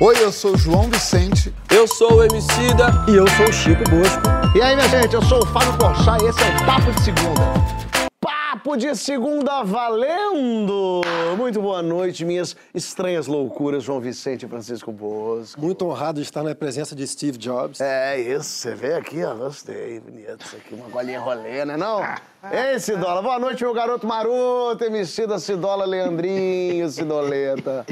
Oi, eu sou o João Vicente. Eu sou o Emicida. E eu sou o Chico Bosco. E aí, minha gente, eu sou o Fábio Porchat e esse é o Papo de Segunda. Papo de segunda valendo! Muito boa noite, minhas estranhas loucuras, João Vicente e Francisco Bosco. Muito honrado de estar na presença de Steve Jobs. É isso, você vê aqui, ó, gostei, bonito isso aqui, uma golinha rolê, né não? Ei, Cidola, boa noite, meu garoto maroto, MC da Cidola Leandrinho, Cidoleta.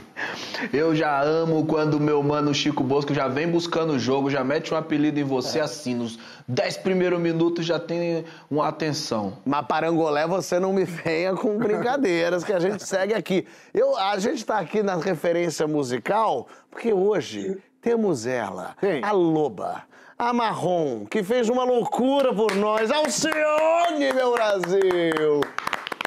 Eu já amo quando meu mano Chico Bosco já vem buscando o jogo, já mete um apelido em você assim, nos 10 primeiros minutos já tem uma atenção. Mas parangolé, você não me venha com brincadeiras que a gente segue aqui. Eu, a gente tá aqui na referência musical porque hoje temos ela, Quem? a Loba, a Marrom, que fez uma loucura por nós. Alcione, meu Brasil!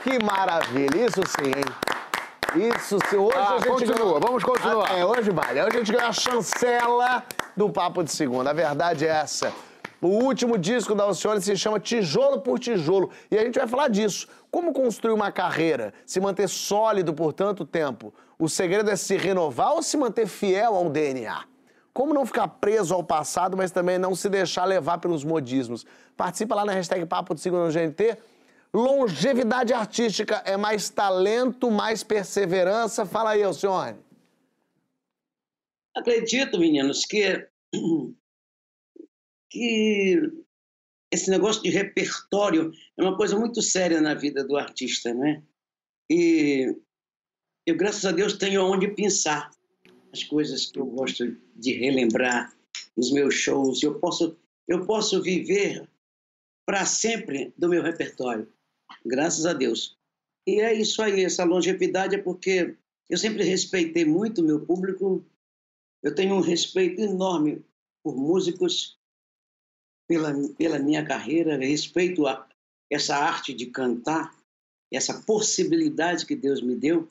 Que maravilha, isso sim, hein? Isso sim. Hoje Ah, a gente continua, ganhou- vamos continuar. Ah, É, hoje vale. Hoje a gente ganhou a chancela do Papo de Segunda. A verdade é essa. O último disco da Alcione se chama Tijolo por Tijolo. E a gente vai falar disso. Como construir uma carreira, se manter sólido por tanto tempo? O segredo é se renovar ou se manter fiel ao DNA? Como não ficar preso ao passado, mas também não se deixar levar pelos modismos? Participa lá na hashtag Papo de Segunda no GNT. Longevidade artística é mais talento, mais perseverança. Fala aí, Alcione. Acredito, meninos, que, que esse negócio de repertório é uma coisa muito séria na vida do artista, né? E eu, graças a Deus, tenho onde pensar as coisas que eu gosto de relembrar nos meus shows. Eu posso, eu posso viver para sempre do meu repertório, graças a Deus. E é isso aí, essa longevidade é porque eu sempre respeitei muito o meu público, eu tenho um respeito enorme por músicos, pela, pela minha carreira, respeito a essa arte de cantar, essa possibilidade que Deus me deu.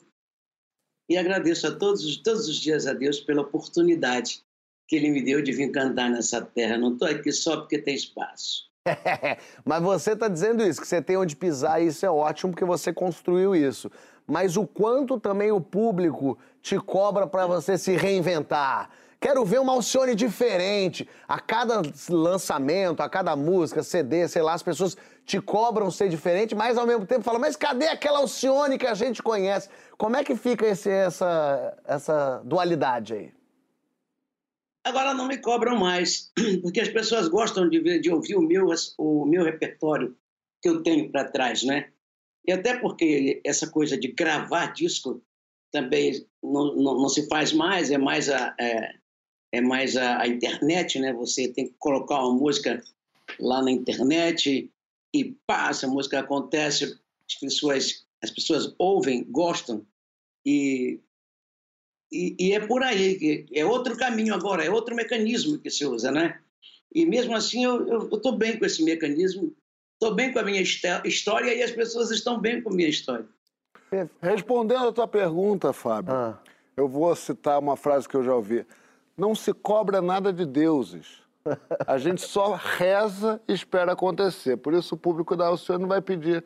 E agradeço a todos, os- todos os dias a Deus pela oportunidade que Ele me deu de vir cantar nessa terra. Não estou aqui só porque tem espaço. Mas você está dizendo isso, que você tem onde pisar, e isso é ótimo porque você construiu isso. Mas o quanto também o público te cobra para você se reinventar. Quero ver uma Alcione diferente. A cada lançamento, a cada música, CD, sei lá, as pessoas te cobram ser diferente, mas ao mesmo tempo falam, mas cadê aquela Alcione que a gente conhece? Como é que fica esse- essa, essa dualidade aí? Agora não me cobram mais, porque as pessoas gostam de, ver, de ouvir o meu, o meu repertório que eu tenho para trás, né? E até porque essa coisa de gravar disco também não, não, não se faz mais, é mais a, é, é mais a, a internet, né? Você tem que colocar uma música lá na internet e pá, essa música acontece, as pessoas, as pessoas ouvem, gostam e e, e é por aí, que é outro caminho agora, é outro mecanismo que se usa, né? E mesmo assim eu estou bem com esse mecanismo, estou bem com a minha histó- história e as pessoas estão bem com a minha história. Respondendo a tua pergunta, Fábio, Ah. eu vou citar uma frase que eu já ouvi. Não se cobra nada de deuses. A gente só reza e espera acontecer. Por isso o público da Alcione não vai pedir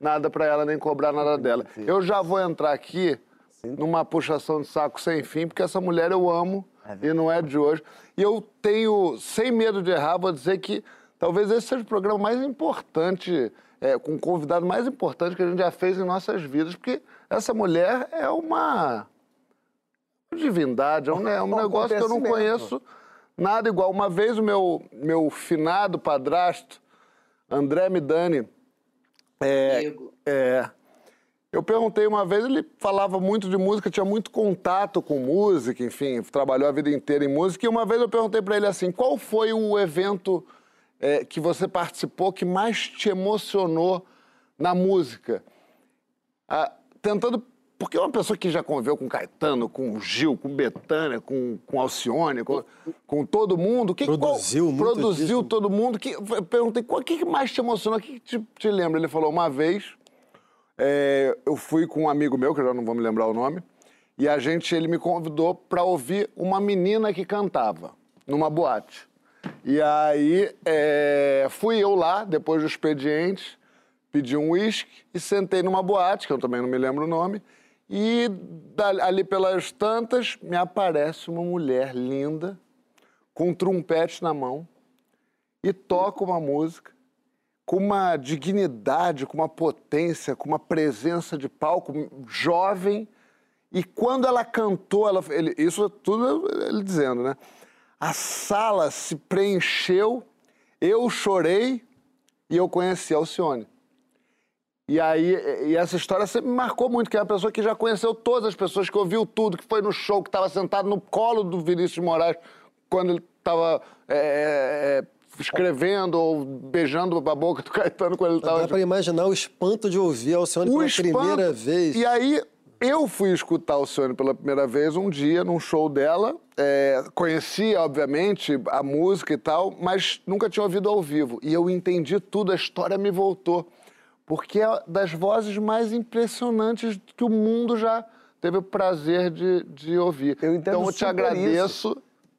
nada para ela, nem cobrar nada dela. Eu já vou entrar aqui numa puxação de saco sem fim, porque essa mulher eu amo e não é de hoje. E eu tenho, sem medo de errar, vou dizer que talvez esse seja o programa mais importante, é, com o convidado mais importante que a gente já fez em nossas vidas, porque essa mulher é uma divindade, é um, é um negócio que eu não conheço nada igual. Uma vez o meu, meu finado padrasto, André Midani, é, é, eu perguntei uma vez, ele falava muito de música, tinha muito contato com música, enfim, trabalhou a vida inteira em música. E uma vez eu perguntei para ele assim: qual foi o evento é, que você participou que mais te emocionou na música? Ah, tentando. Porque uma pessoa que já conviveu com Caetano, com Gil, com Betânia, com, com Alcione, com, com todo mundo. Que, Produziu qual, muito Produziu disco. todo mundo. Que, eu perguntei, o que, mais te emocionou? O que, que te, te lembra? Ele falou, uma vez, é, eu fui com um amigo meu, que eu já não vou me lembrar o nome, e a gente, ele me convidou para ouvir uma menina que cantava numa boate. E aí é, fui eu lá, depois do expediente, pedi um uísque e sentei numa boate, que eu também não me lembro o nome, E ali pelas tantas, me aparece uma mulher linda, com um trompete na mão, e toca uma música com uma dignidade, com uma potência, com uma presença de palco jovem. E quando ela cantou, ela, ele- isso tudo ele dizendo, né? A sala se preencheu, eu chorei e eu conheci Alcione. E aí, e essa história sempre me marcou muito, que é uma pessoa que já conheceu todas as pessoas, que ouviu tudo, que foi no show, que estava sentado no colo do Vinícius de Moraes quando ele estava escrevendo ou beijando a boca do Caetano quando ele Dá estava... pra imaginar o espanto de ouvir a Alcione pela espanto. primeira vez. E aí, eu fui escutar a Alcione pela primeira vez um dia num show dela. É, conhecia, obviamente, a música e tal, mas nunca tinha ouvido ao vivo. E eu entendi tudo, a história me voltou. Porque é das vozes mais impressionantes que o mundo já teve o prazer de, de ouvir. Eu então eu te agradeço.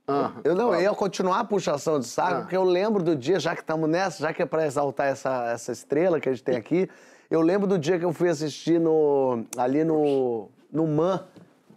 Ah, Eu não, eu ia continuar a puxação de saco, Ah. porque eu lembro do dia, já que estamos nessa, já que é para exaltar essa, essa estrela que a gente tem aqui, eu lembro do dia que eu fui assistir no, ali no, no MAN,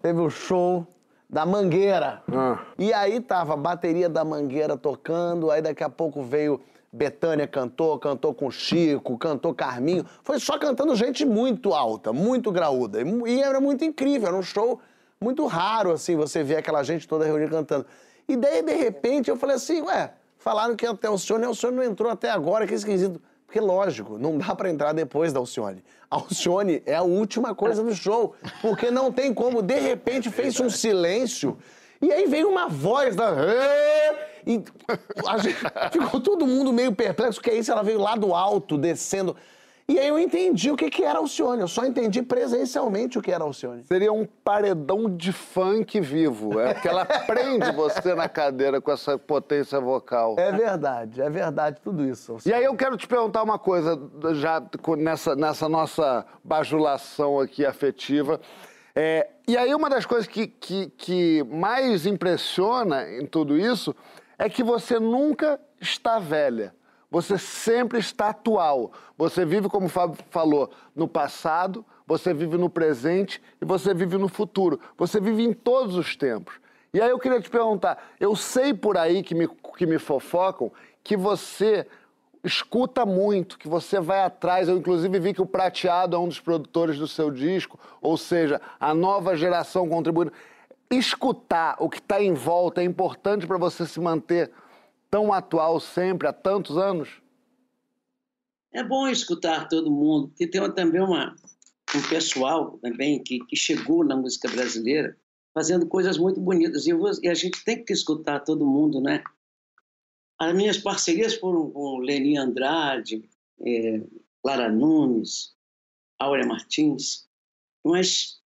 teve o show da Mangueira. Ah. E aí tava a bateria da Mangueira tocando, aí daqui a pouco veio Betânia cantou, cantou com Chico, cantou Carminho. Foi só cantando gente muito alta, muito graúda. E era muito incrível, era um show muito raro, assim, você ver aquela gente toda reunida cantando. E daí, de repente, eu falei assim, ué, falaram que até o Alcione, a Alcione não entrou até agora, que esquisito. Porque, lógico, não dá pra entrar depois da Alcione. A Alcione é a última coisa do show, porque não tem como, de repente, fez um silêncio, e aí veio uma voz da... E gente- ficou todo mundo meio perplexo, que é isso, ela veio lá do alto, descendo. E aí eu entendi o que, que era Alcione, eu só entendi presencialmente o que era Alcione. Seria um paredão de funk vivo. É porque ela prende você na cadeira com essa potência vocal. É verdade, é verdade tudo isso. E aí eu quero te perguntar uma coisa, já nessa, nessa nossa bajulação aqui afetiva. É, e aí uma das coisas que, que, que mais impressiona em tudo isso é que você nunca está velha. Você sempre está atual. Você vive, como o Fábio falou, no passado, você vive no presente e você vive no futuro. Você vive em todos os tempos. E aí eu queria te perguntar, eu sei por aí que me, que me fofocam que você escuta muito, que você vai atrás. Eu, inclusive, vi que o Prateado é um dos produtores do seu disco, ou seja, a nova geração contribuindo. Escutar o que está em volta é importante para você se manter tão atual sempre, há tantos anos? É bom escutar todo mundo, porque tem também uma, um pessoal também que, que chegou na música brasileira fazendo coisas muito bonitas. E, e a gente tem que escutar todo mundo, né? As minhas parcerias foram com Leni Andrade, Clara Nunes, Áurea Martins, mas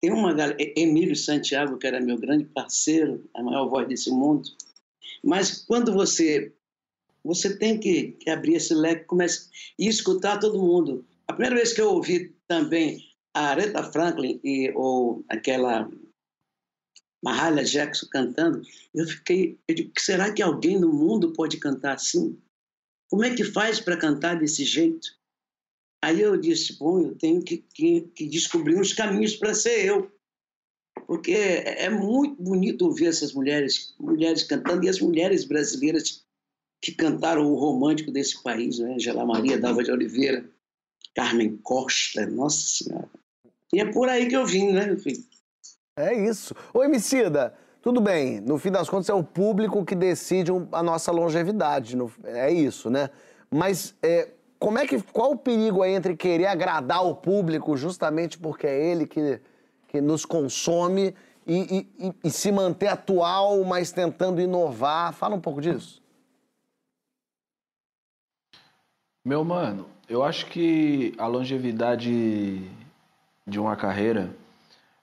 tem uma galera, Emílio Santiago, que era meu grande parceiro, a maior voz desse mundo. Mas quando você você tem que, que abrir esse leque comece, e escutar todo mundo. A primeira vez que eu ouvi também a Aretha Franklin e ou aquela Mahalia Jackson cantando, eu fiquei, eu digo, será que alguém no mundo pode cantar assim? Como é que faz para cantar desse jeito? Aí eu disse, bom, eu tenho que, que, que descobrir uns caminhos para ser eu. Porque é é muito bonito ouvir essas mulheres, mulheres cantando, e as mulheres brasileiras que cantaram o romântico desse país, né? Angela Maria, Dalva de Oliveira, Carmen Costa, nossa senhora. E é por aí que eu vim, né, meu filho? É isso. Ô, Emicida, tudo bem, no fim das contas é o público que decide a nossa longevidade, é isso, né? Mas é, como é que, qual o perigo aí entre querer agradar o público justamente porque é ele que, que nos consome e, e- e- se manter atual, mas tentando inovar? Fala um pouco disso. Meu mano, eu acho que a longevidade de uma carreira,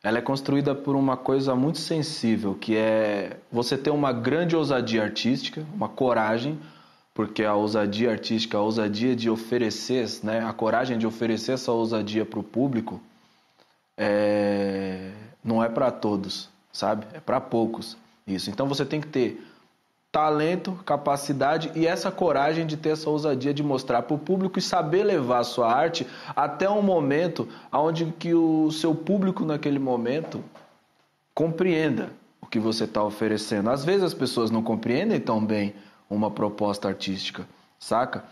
ela é construída por uma coisa muito sensível, que é você ter uma grande ousadia artística, uma coragem, porque a ousadia artística, a ousadia de oferecer, né, a coragem de oferecer essa ousadia para o público, é, não é para todos, sabe? É para poucos. Isso. Então você tem que ter talento, capacidade e essa coragem de ter essa ousadia de mostrar para o público e saber levar a sua arte até um momento onde que o seu público naquele momento compreenda o que você está oferecendo. Às vezes as pessoas não compreendem tão bem uma proposta artística, saca?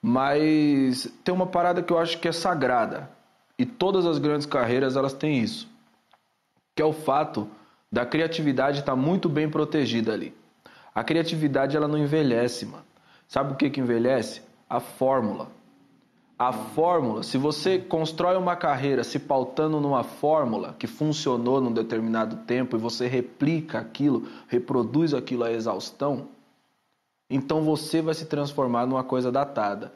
Mas tem uma parada que eu acho que é sagrada e todas as grandes carreiras elas têm isso, que é o fato da criatividade estar tá muito bem protegida ali. A criatividade ela não envelhece, mano. Sabe o que que envelhece? A fórmula. A fórmula, se você constrói uma carreira se pautando numa fórmula que funcionou num determinado tempo e você replica aquilo, reproduz aquilo à exaustão, então você vai se transformar numa coisa datada.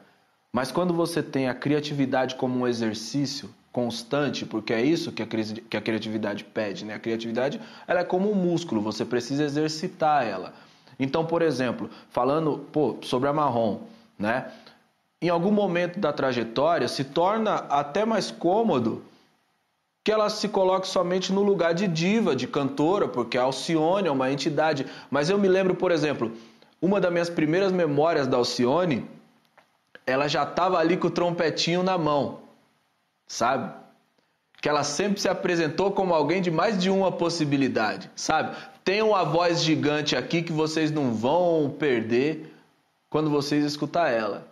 Mas quando você tem a criatividade como um exercício constante, porque é isso que a, que a criatividade pede, né? A criatividade ela é como um músculo, você precisa exercitar ela. Então, por exemplo, falando pô, sobre a marrom, né? Em algum momento da trajetória se torna até mais cômodo que ela se coloque somente no lugar de diva, de cantora, porque a Alcione é uma entidade. Mas eu me lembro, por exemplo, uma das minhas primeiras memórias da Alcione, ela já estava ali com o trompetinho na mão, sabe? Que ela sempre se apresentou como alguém de mais de uma possibilidade, sabe? Tem uma voz gigante aqui que vocês não vão perder quando vocês escutar ela.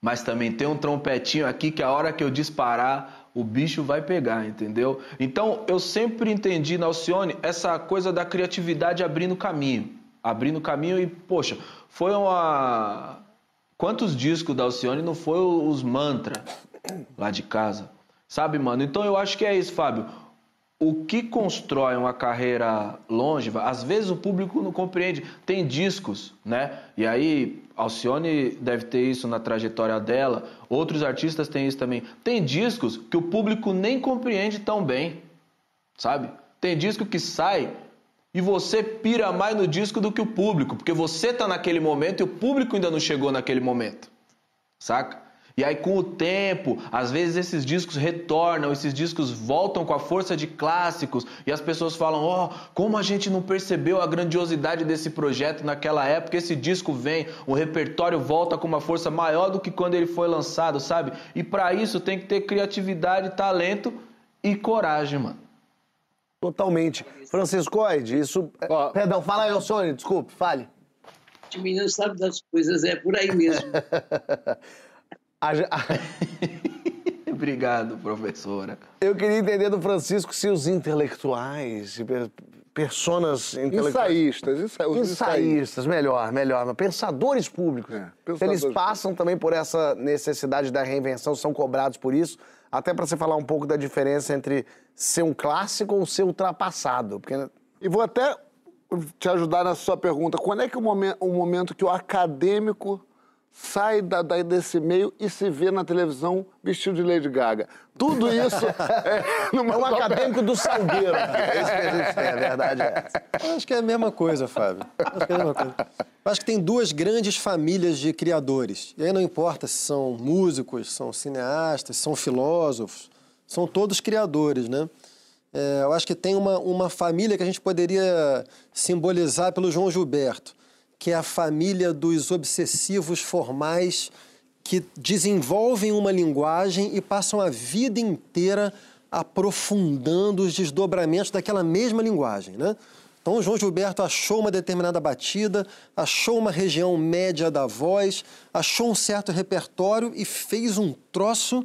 Mas também tem um trompetinho aqui que a hora que eu disparar, o bicho vai pegar, entendeu? Então eu sempre entendi na Alcione essa coisa da criatividade abrindo caminho. Abrindo caminho e, poxa, foi uma. Quantos discos da Alcione não foi os mantra lá de casa? Sabe, mano? Então eu acho que é isso, Fábio o que constrói uma carreira longeva, às vezes o público não compreende. Tem discos, né? E aí, Alcione deve ter isso na trajetória dela, outros artistas têm isso também. Tem discos que o público nem compreende tão bem, sabe? Tem disco que sai e você pira mais no disco do que o público, porque você tá naquele momento e o público ainda não chegou naquele momento, saca? E aí, com o tempo, às vezes esses discos retornam, esses discos voltam com a força de clássicos, e as pessoas falam: Ó, oh, como a gente não percebeu a grandiosidade desse projeto naquela época, esse disco vem, o repertório volta com uma força maior do que quando ele foi lançado, sabe? E para isso tem que ter criatividade, talento e coragem, mano. Totalmente. Francisco Oide, isso. Oh. Perdão, fala aí, Sônia, desculpe, fale. O menino sabe das coisas, é por aí mesmo. Obrigado, professora. Eu queria entender do Francisco se os intelectuais, personas intelectuais... Ensaístas, ensa... ensaístas, ensaístas, melhor, melhor. Pensadores públicos. É, pensadores... Eles passam também por essa necessidade da reinvenção, são cobrados por isso. Até para você falar um pouco da diferença entre ser um clássico ou ser ultrapassado. Porque... E vou até te ajudar na sua pergunta. Quando é que o o momento que o acadêmico sai da, da, desse meio e se vê na televisão vestido de Lady Gaga. Tudo isso é, é um acadêmico do Salgueiro. É isso que a gente tem, a verdade é essa. Acho que é a mesma coisa, Fábio. Acho que é a mesma coisa. Acho que tem duas grandes famílias de criadores. E aí não importa se são músicos, são cineastas, são filósofos, são todos criadores, né? É, eu acho que tem uma, uma família que a gente poderia simbolizar pelo João Gilberto que é a família dos obsessivos formais que desenvolvem uma linguagem e passam a vida inteira aprofundando os desdobramentos daquela mesma linguagem, né? Então, João Gilberto achou uma determinada batida, achou uma região média da voz, achou um certo repertório e fez um troço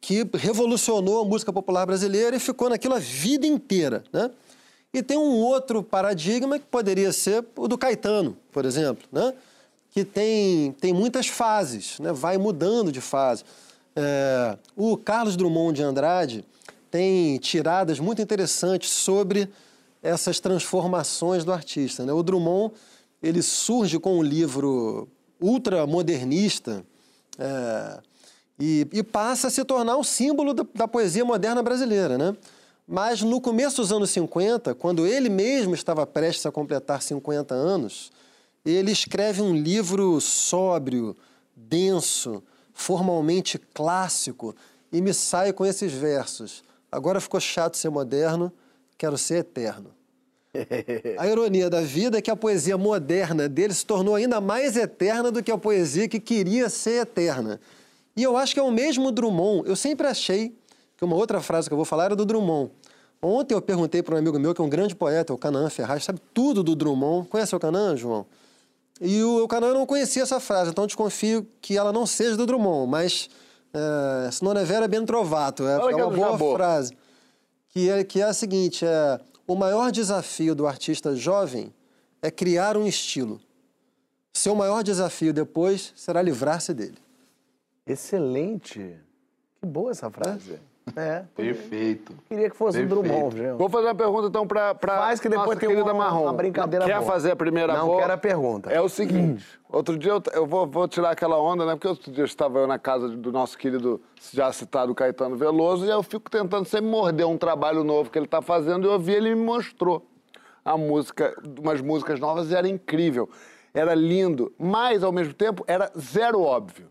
que revolucionou a música popular brasileira e ficou naquilo a vida inteira, né? E tem um outro paradigma que poderia ser o do Caetano, por exemplo, né? que tem, tem muitas fases, né? vai mudando de fase. É, o Carlos Drummond de Andrade tem tiradas muito interessantes sobre essas transformações do artista. Né? O Drummond ele surge com um livro ultramodernista é, e, e, passa a se tornar um símbolo da, da poesia moderna brasileira. Né? Mas no começo dos anos 50, quando ele mesmo estava prestes a completar 50 anos, ele escreve um livro sóbrio, denso, formalmente clássico e me sai com esses versos. Agora ficou chato ser moderno, quero ser eterno. A ironia da vida é que a poesia moderna dele se tornou ainda mais eterna do que a poesia que queria ser eterna. E eu acho que é o mesmo Drummond. Eu sempre achei que uma outra frase que eu vou falar era do Drummond. Ontem eu perguntei para um amigo meu, que é um grande poeta, o Canaã Ferraz, sabe tudo do Drummond. Conhece o Canaã, João? E o Canaã não conhecia essa frase, então desconfio que ela não seja do Drummond, mas é, se não é vera, é ben trovato. É, é uma boa frase. Que é, que é a seguinte, é, o maior desafio do artista jovem é criar um estilo. Seu maior desafio depois será livrar-se dele. Excelente. Que boa essa frase. É. Perfeito. Queria que fosse Perfeito. Drummond, gente. Vou fazer uma pergunta então pra, pra Faz que depois nossa tem querida uma- Marrom. uma brincadeira Quer boa. fazer a primeira Não boa? quero a pergunta. É o seguinte, outro dia eu, eu vou, vou tirar aquela onda, né? Porque outro dia estava eu na casa do nosso querido, já citado Caetano Veloso, e eu fico tentando sempre morder um trabalho novo que ele está fazendo, e eu vi, ele me mostrou a música, umas músicas novas, e era incrível. Era lindo, mas ao mesmo tempo era zero óbvio.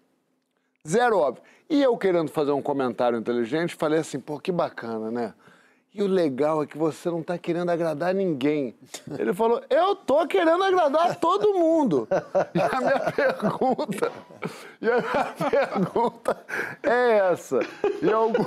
Zero óbvio. E eu querendo fazer um comentário inteligente, falei assim, pô, que bacana, né? E o legal é que você não tá querendo agradar ninguém. Ele falou, eu tô querendo agradar todo mundo. E a minha pergunta, e a minha pergunta é essa. E algum...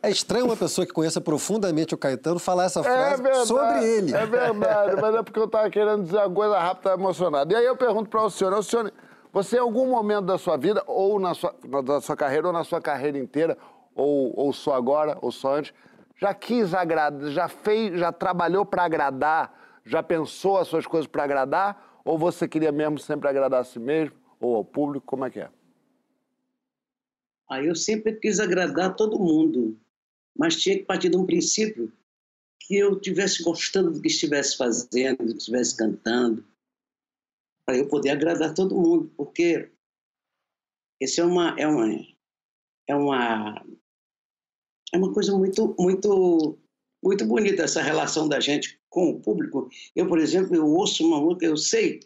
É estranho uma pessoa que conheça profundamente o Caetano falar essa É frase verdade, sobre ele. É verdade, mas é porque eu tava querendo dizer uma coisa rápida, tava emocionado. E aí eu pergunto para o senhor, o senhor, você em algum momento da sua vida, ou na sua, da sua carreira, ou na sua carreira inteira, ou, ou só agora, ou só antes, já quis agradar, já fez, já trabalhou para agradar, já pensou as suas coisas para agradar, ou você queria mesmo sempre agradar a si mesmo, ou ao público, como é que é? Aí eu sempre quis agradar todo mundo, mas tinha que partir de um princípio que eu estivesse gostando do que estivesse fazendo, do que estivesse cantando, para eu poder agradar todo mundo, porque esse é uma é uma é uma é uma coisa muito muito muito bonita essa relação da gente com o público. Eu, por exemplo, eu ouço uma música, eu sei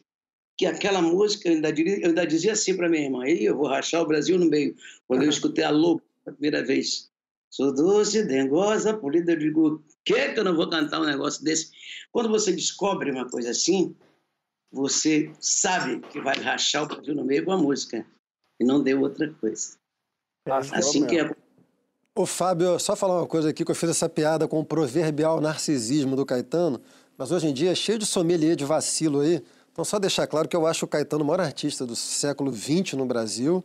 que aquela música, eu ainda, diria- eu ainda dizia assim para minha irmã, eu vou rachar o Brasil no meio, quando eu escutei a Lobo a primeira vez. Sou doce, dengosa, polida, eu digo, que que eu não vou cantar um negócio desse? Quando você descobre uma coisa assim, você sabe que vai rachar o Brasil no meio com a música, e não deu outra coisa. Assim que é. Ô, Fábio, só falar uma coisa aqui, que eu fiz essa piada com o proverbial narcisismo do Caetano, mas hoje em dia é cheio de sommelier de vacilo aí. Então, só deixar claro que eu acho o Caetano o maior artista do século XX no Brasil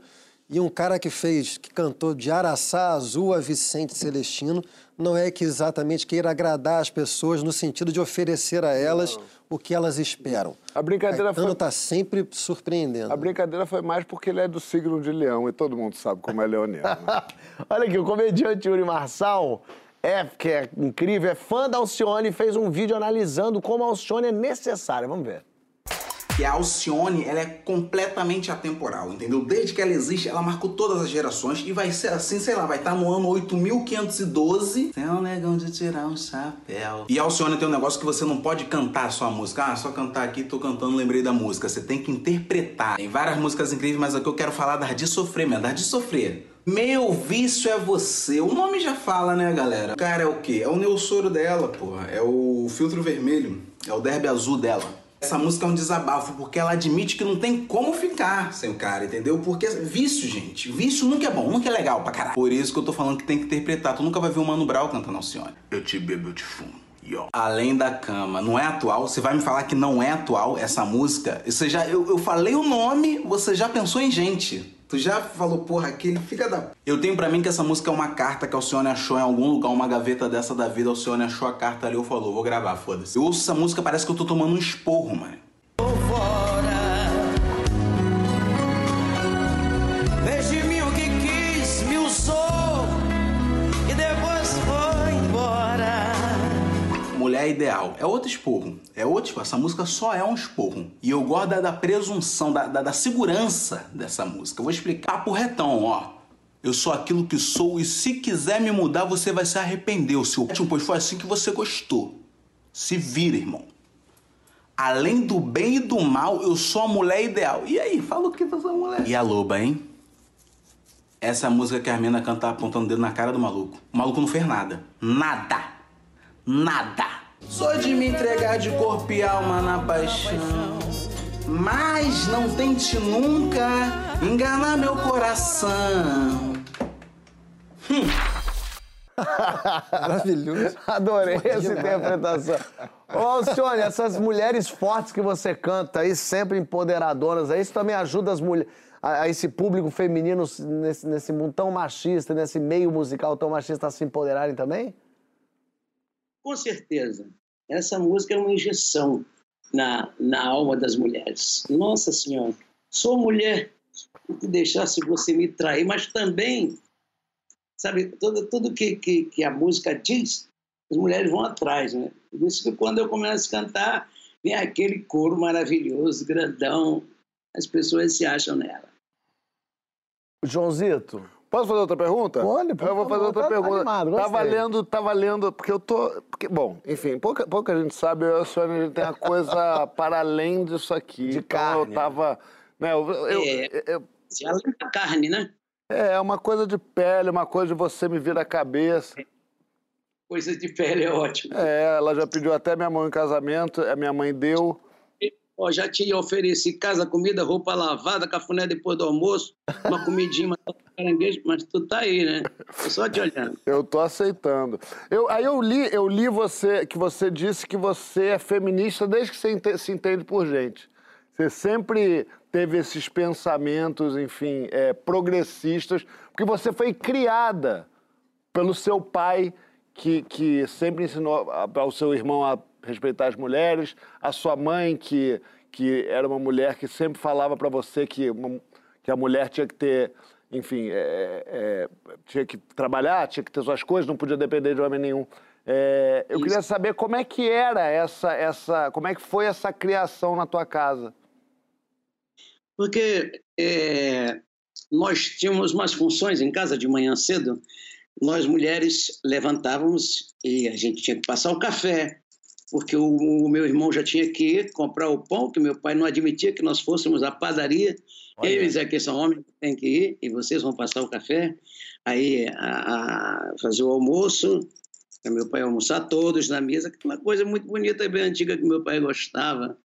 e um cara que fez, que cantou de Araçá Azul a Vicente Celestino, não é que exatamente queira agradar as pessoas no sentido de oferecer a elas o que elas esperam. A brincadeira Caetano foi- está sempre surpreendendo. A brincadeira foi mais porque ele é do signo de leão, e todo mundo sabe como é leonino. né? Olha aqui, o comediante Yuri Marçal, é, que é incrível, é fã da Alcione e fez um vídeo analisando como a Alcione é necessária. Vamos ver. Que a Alcione ela é completamente atemporal, entendeu? Desde que ela existe, ela marcou todas as gerações e vai ser assim, sei lá, vai estar no ano 8512. Tem um negão de tirar um chapéu. E a Alcione tem um negócio que você não pode cantar a sua música. Ah, só cantar aqui, tô cantando, lembrei da música. Você tem que interpretar. Tem várias músicas incríveis, mas aqui eu quero falar das de sofrer, mesmo, das de sofrer. Meu vício é você. O nome já fala, né, galera? O cara é o quê? É o neossoro dela, porra. É o filtro vermelho. É o derby azul dela. Essa música é um desabafo, porque ela admite que não tem como ficar sem o cara, entendeu? Porque vício, gente. Vício nunca é bom, nunca é legal pra caralho. Por isso que eu tô falando que tem que interpretar. Tu nunca vai ver o Mano Brown cantando Alcione. Eu te bebo, eu te fumo. Além da cama, não é atual? Você vai me falar que não é atual essa música? Você já, eu, eu falei o nome, você já pensou em gente. Tu já falou, porra, aquele filha da. Eu tenho pra mim que essa música é uma carta que a Alcione achou em algum lugar, uma gaveta dessa da vida. A Alcione achou a carta ali, eu falou, vou gravar, foda-se. Eu ouço essa música, parece que eu tô tomando um esporro, mano. Fez Mulher ideal. É outro esporro. É outro esporro. Essa música só é um esporro. E eu gosto da, da presunção, da, da, da segurança dessa música. Eu vou explicar Papo retão, ó. Eu sou aquilo que sou e se quiser me mudar, você vai se arrepender, o seu ótimo, pois foi assim que você gostou. Se vira, irmão. Além do bem e do mal, eu sou a mulher ideal. E aí, fala o que dessa mulher? E a loba, hein? Essa é música que a mina canta apontando o dedo na cara do maluco. O maluco não fez nada. Nada. Nada. Sou de me entregar de corpo e alma na paixão. Mas não tente nunca enganar meu coração. Maravilhoso. Adorei essa interpretação. Ô, Alcione, essas mulheres fortes que você canta aí, sempre empoderadoras, aí, isso também ajuda as mulheres, a, a esse público feminino nesse, nesse mundo tão machista, nesse meio musical tão machista, a se empoderarem também? Com certeza. Essa música é uma injeção na, na alma das mulheres. Nossa Senhora, sou mulher, que deixasse você me trair, mas também, sabe, tudo, tudo que, que, que a música diz, as mulheres vão atrás, né? Por isso que quando eu começo a cantar, vem aquele coro maravilhoso, grandão, as pessoas se acham nela. Joãozito, Posso fazer outra pergunta? Pode, por Eu vou fazer outra tá pergunta. animado, tá gostei. valendo, tá valendo, porque eu tô. Porque, bom, enfim, pouca, pouca gente sabe, eu e a Sônia, a gente tem uma coisa para além disso aqui. De então carne, eu tava. Né, eu, eu- É. eu- além da carne, né? é uma coisa de pele, uma coisa de você me vir a cabeça. Coisa de pele é ótimo. É, ela já pediu até minha mão em casamento, a minha mãe deu. Ó, já te ofereci casa, comida, roupa lavada, cafuné depois do almoço, uma comidinha, caranguejo, mas tu tá aí, né? Tô só te olhando. Eu tô aceitando. Eu, aí eu li, eu li você que você disse que você é feminista desde que você ente- se entende por gente. Você sempre teve esses pensamentos, enfim, é, progressistas, porque você foi criada pelo seu pai, que, que sempre ensinou ao seu irmão a respeitar as mulheres, a sua mãe, que, que era uma mulher que sempre falava para você que, uma- que a mulher tinha que ter, enfim, é, é, tinha que trabalhar, tinha que ter suas coisas, não podia depender de homem nenhum. É, eu queria saber como é que era essa, essa, como é que foi essa criação na tua casa. Porque é, nós tínhamos umas funções em casa de manhã cedo, nós mulheres levantávamos e a gente tinha que passar o café, porque o, o meu irmão já tinha que ir comprar o pão, que meu pai não admitia que nós fôssemos à padaria. Eles aqui são homens, tem que ir, e vocês vão passar o café. Aí a, a- fazer o almoço, para meu pai almoçar todos na mesa, que é uma coisa muito bonita e bem antiga que meu pai gostava.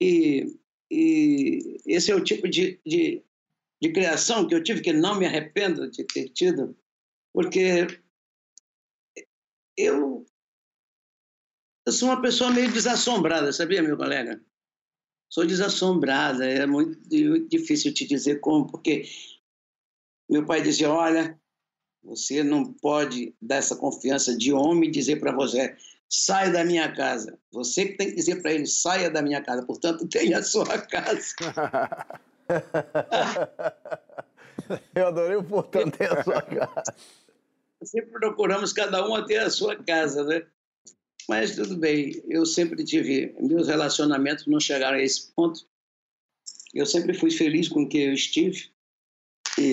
E, e esse é o tipo de, de, de criação que eu tive, que não me arrependo de ter tido, porque eu, eu sou uma pessoa meio desassombrada, sabia, meu colega? Sou desassombrada, é muito, muito difícil te dizer como, porque meu pai dizia: olha, você não pode dar essa confiança de homem dizer para você, sai da minha casa. Você que tem que dizer para ele, saia da minha casa. Portanto, tenha a sua casa. Eu adorei o portão ter a sua casa. Sempre procuramos cada um ter a sua casa, né? Mas tudo bem, eu sempre tive, meus relacionamentos não chegaram a esse ponto. Eu sempre fui feliz com quem eu estive. E,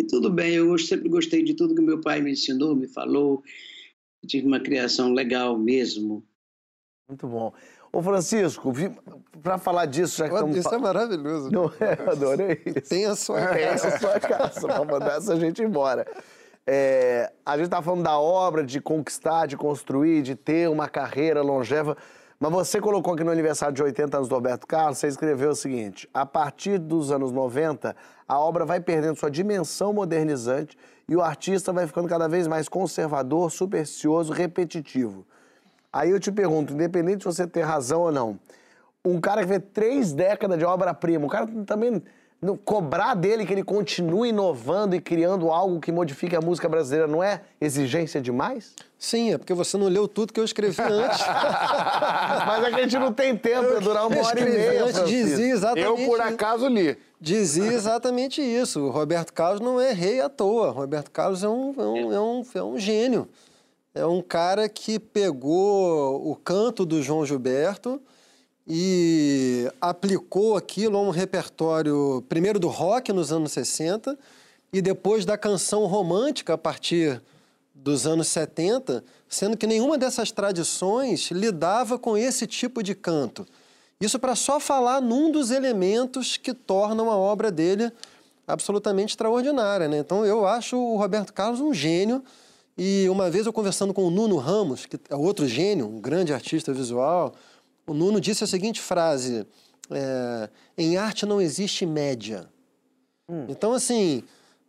e tudo bem, eu sempre gostei de tudo que meu pai me ensinou, me falou. Eu tive uma criação legal mesmo. Muito bom. Ô, Francisco, para falar disso, já que estamos... Isso é maravilhoso. Não é? Adorei isso. Tem a sua Tem casa. essa sua casa para mandar essa gente embora. É, a gente tá falando da obra, de conquistar, de construir, de ter uma carreira longeva. Mas você colocou aqui no aniversário de 80 anos do Roberto Carlos, você escreveu o seguinte: a partir dos anos 90, a obra vai perdendo sua dimensão modernizante e o artista vai ficando cada vez mais conservador, supersticioso, repetitivo. Aí eu te pergunto, independente de você ter razão ou não, um cara que vê três décadas de obra-prima, o cara também não, cobrar dele que ele continue inovando e criando algo que modifique a música brasileira não é exigência demais? Sim, é porque você não leu tudo que eu escrevi antes. Mas é que a gente não tem tempo, ia durar uma hora e meia. antes, dizia exatamente Eu, por acaso, li. Dizia exatamente isso. O Roberto Carlos não é rei à toa. O Roberto Carlos é um, é um, é um, é um gênio. É um cara que pegou o canto do João Gilberto e aplicou aquilo a um repertório, primeiro do rock nos anos 60 e depois da canção romântica a partir dos anos 70, sendo que nenhuma dessas tradições lidava com esse tipo de canto. Isso para só falar num dos elementos que tornam a obra dele absolutamente extraordinária. Né? Então eu acho o Roberto Carlos um gênio E uma vez eu conversando com o Nuno Ramos, que é outro gênio, um grande artista visual, o Nuno disse a seguinte frase: é, em arte não existe média. Então, assim,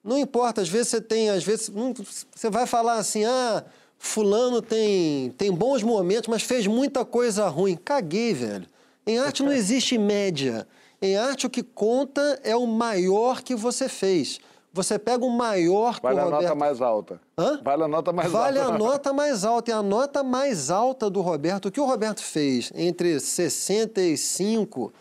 não importa, às vezes você tem, às vezes, não- você vai falar assim, ah, fulano tem, tem bons momentos, mas fez muita coisa ruim. Caguei, velho. Em arte não existe média. Em arte o que conta é o maior que você fez. Você pega o maior que Vale o a Roberto... nota mais alta. Hã? Vale a nota mais Vale alta. a nota mais alta. E a nota mais alta do Roberto, o que o Roberto fez entre 65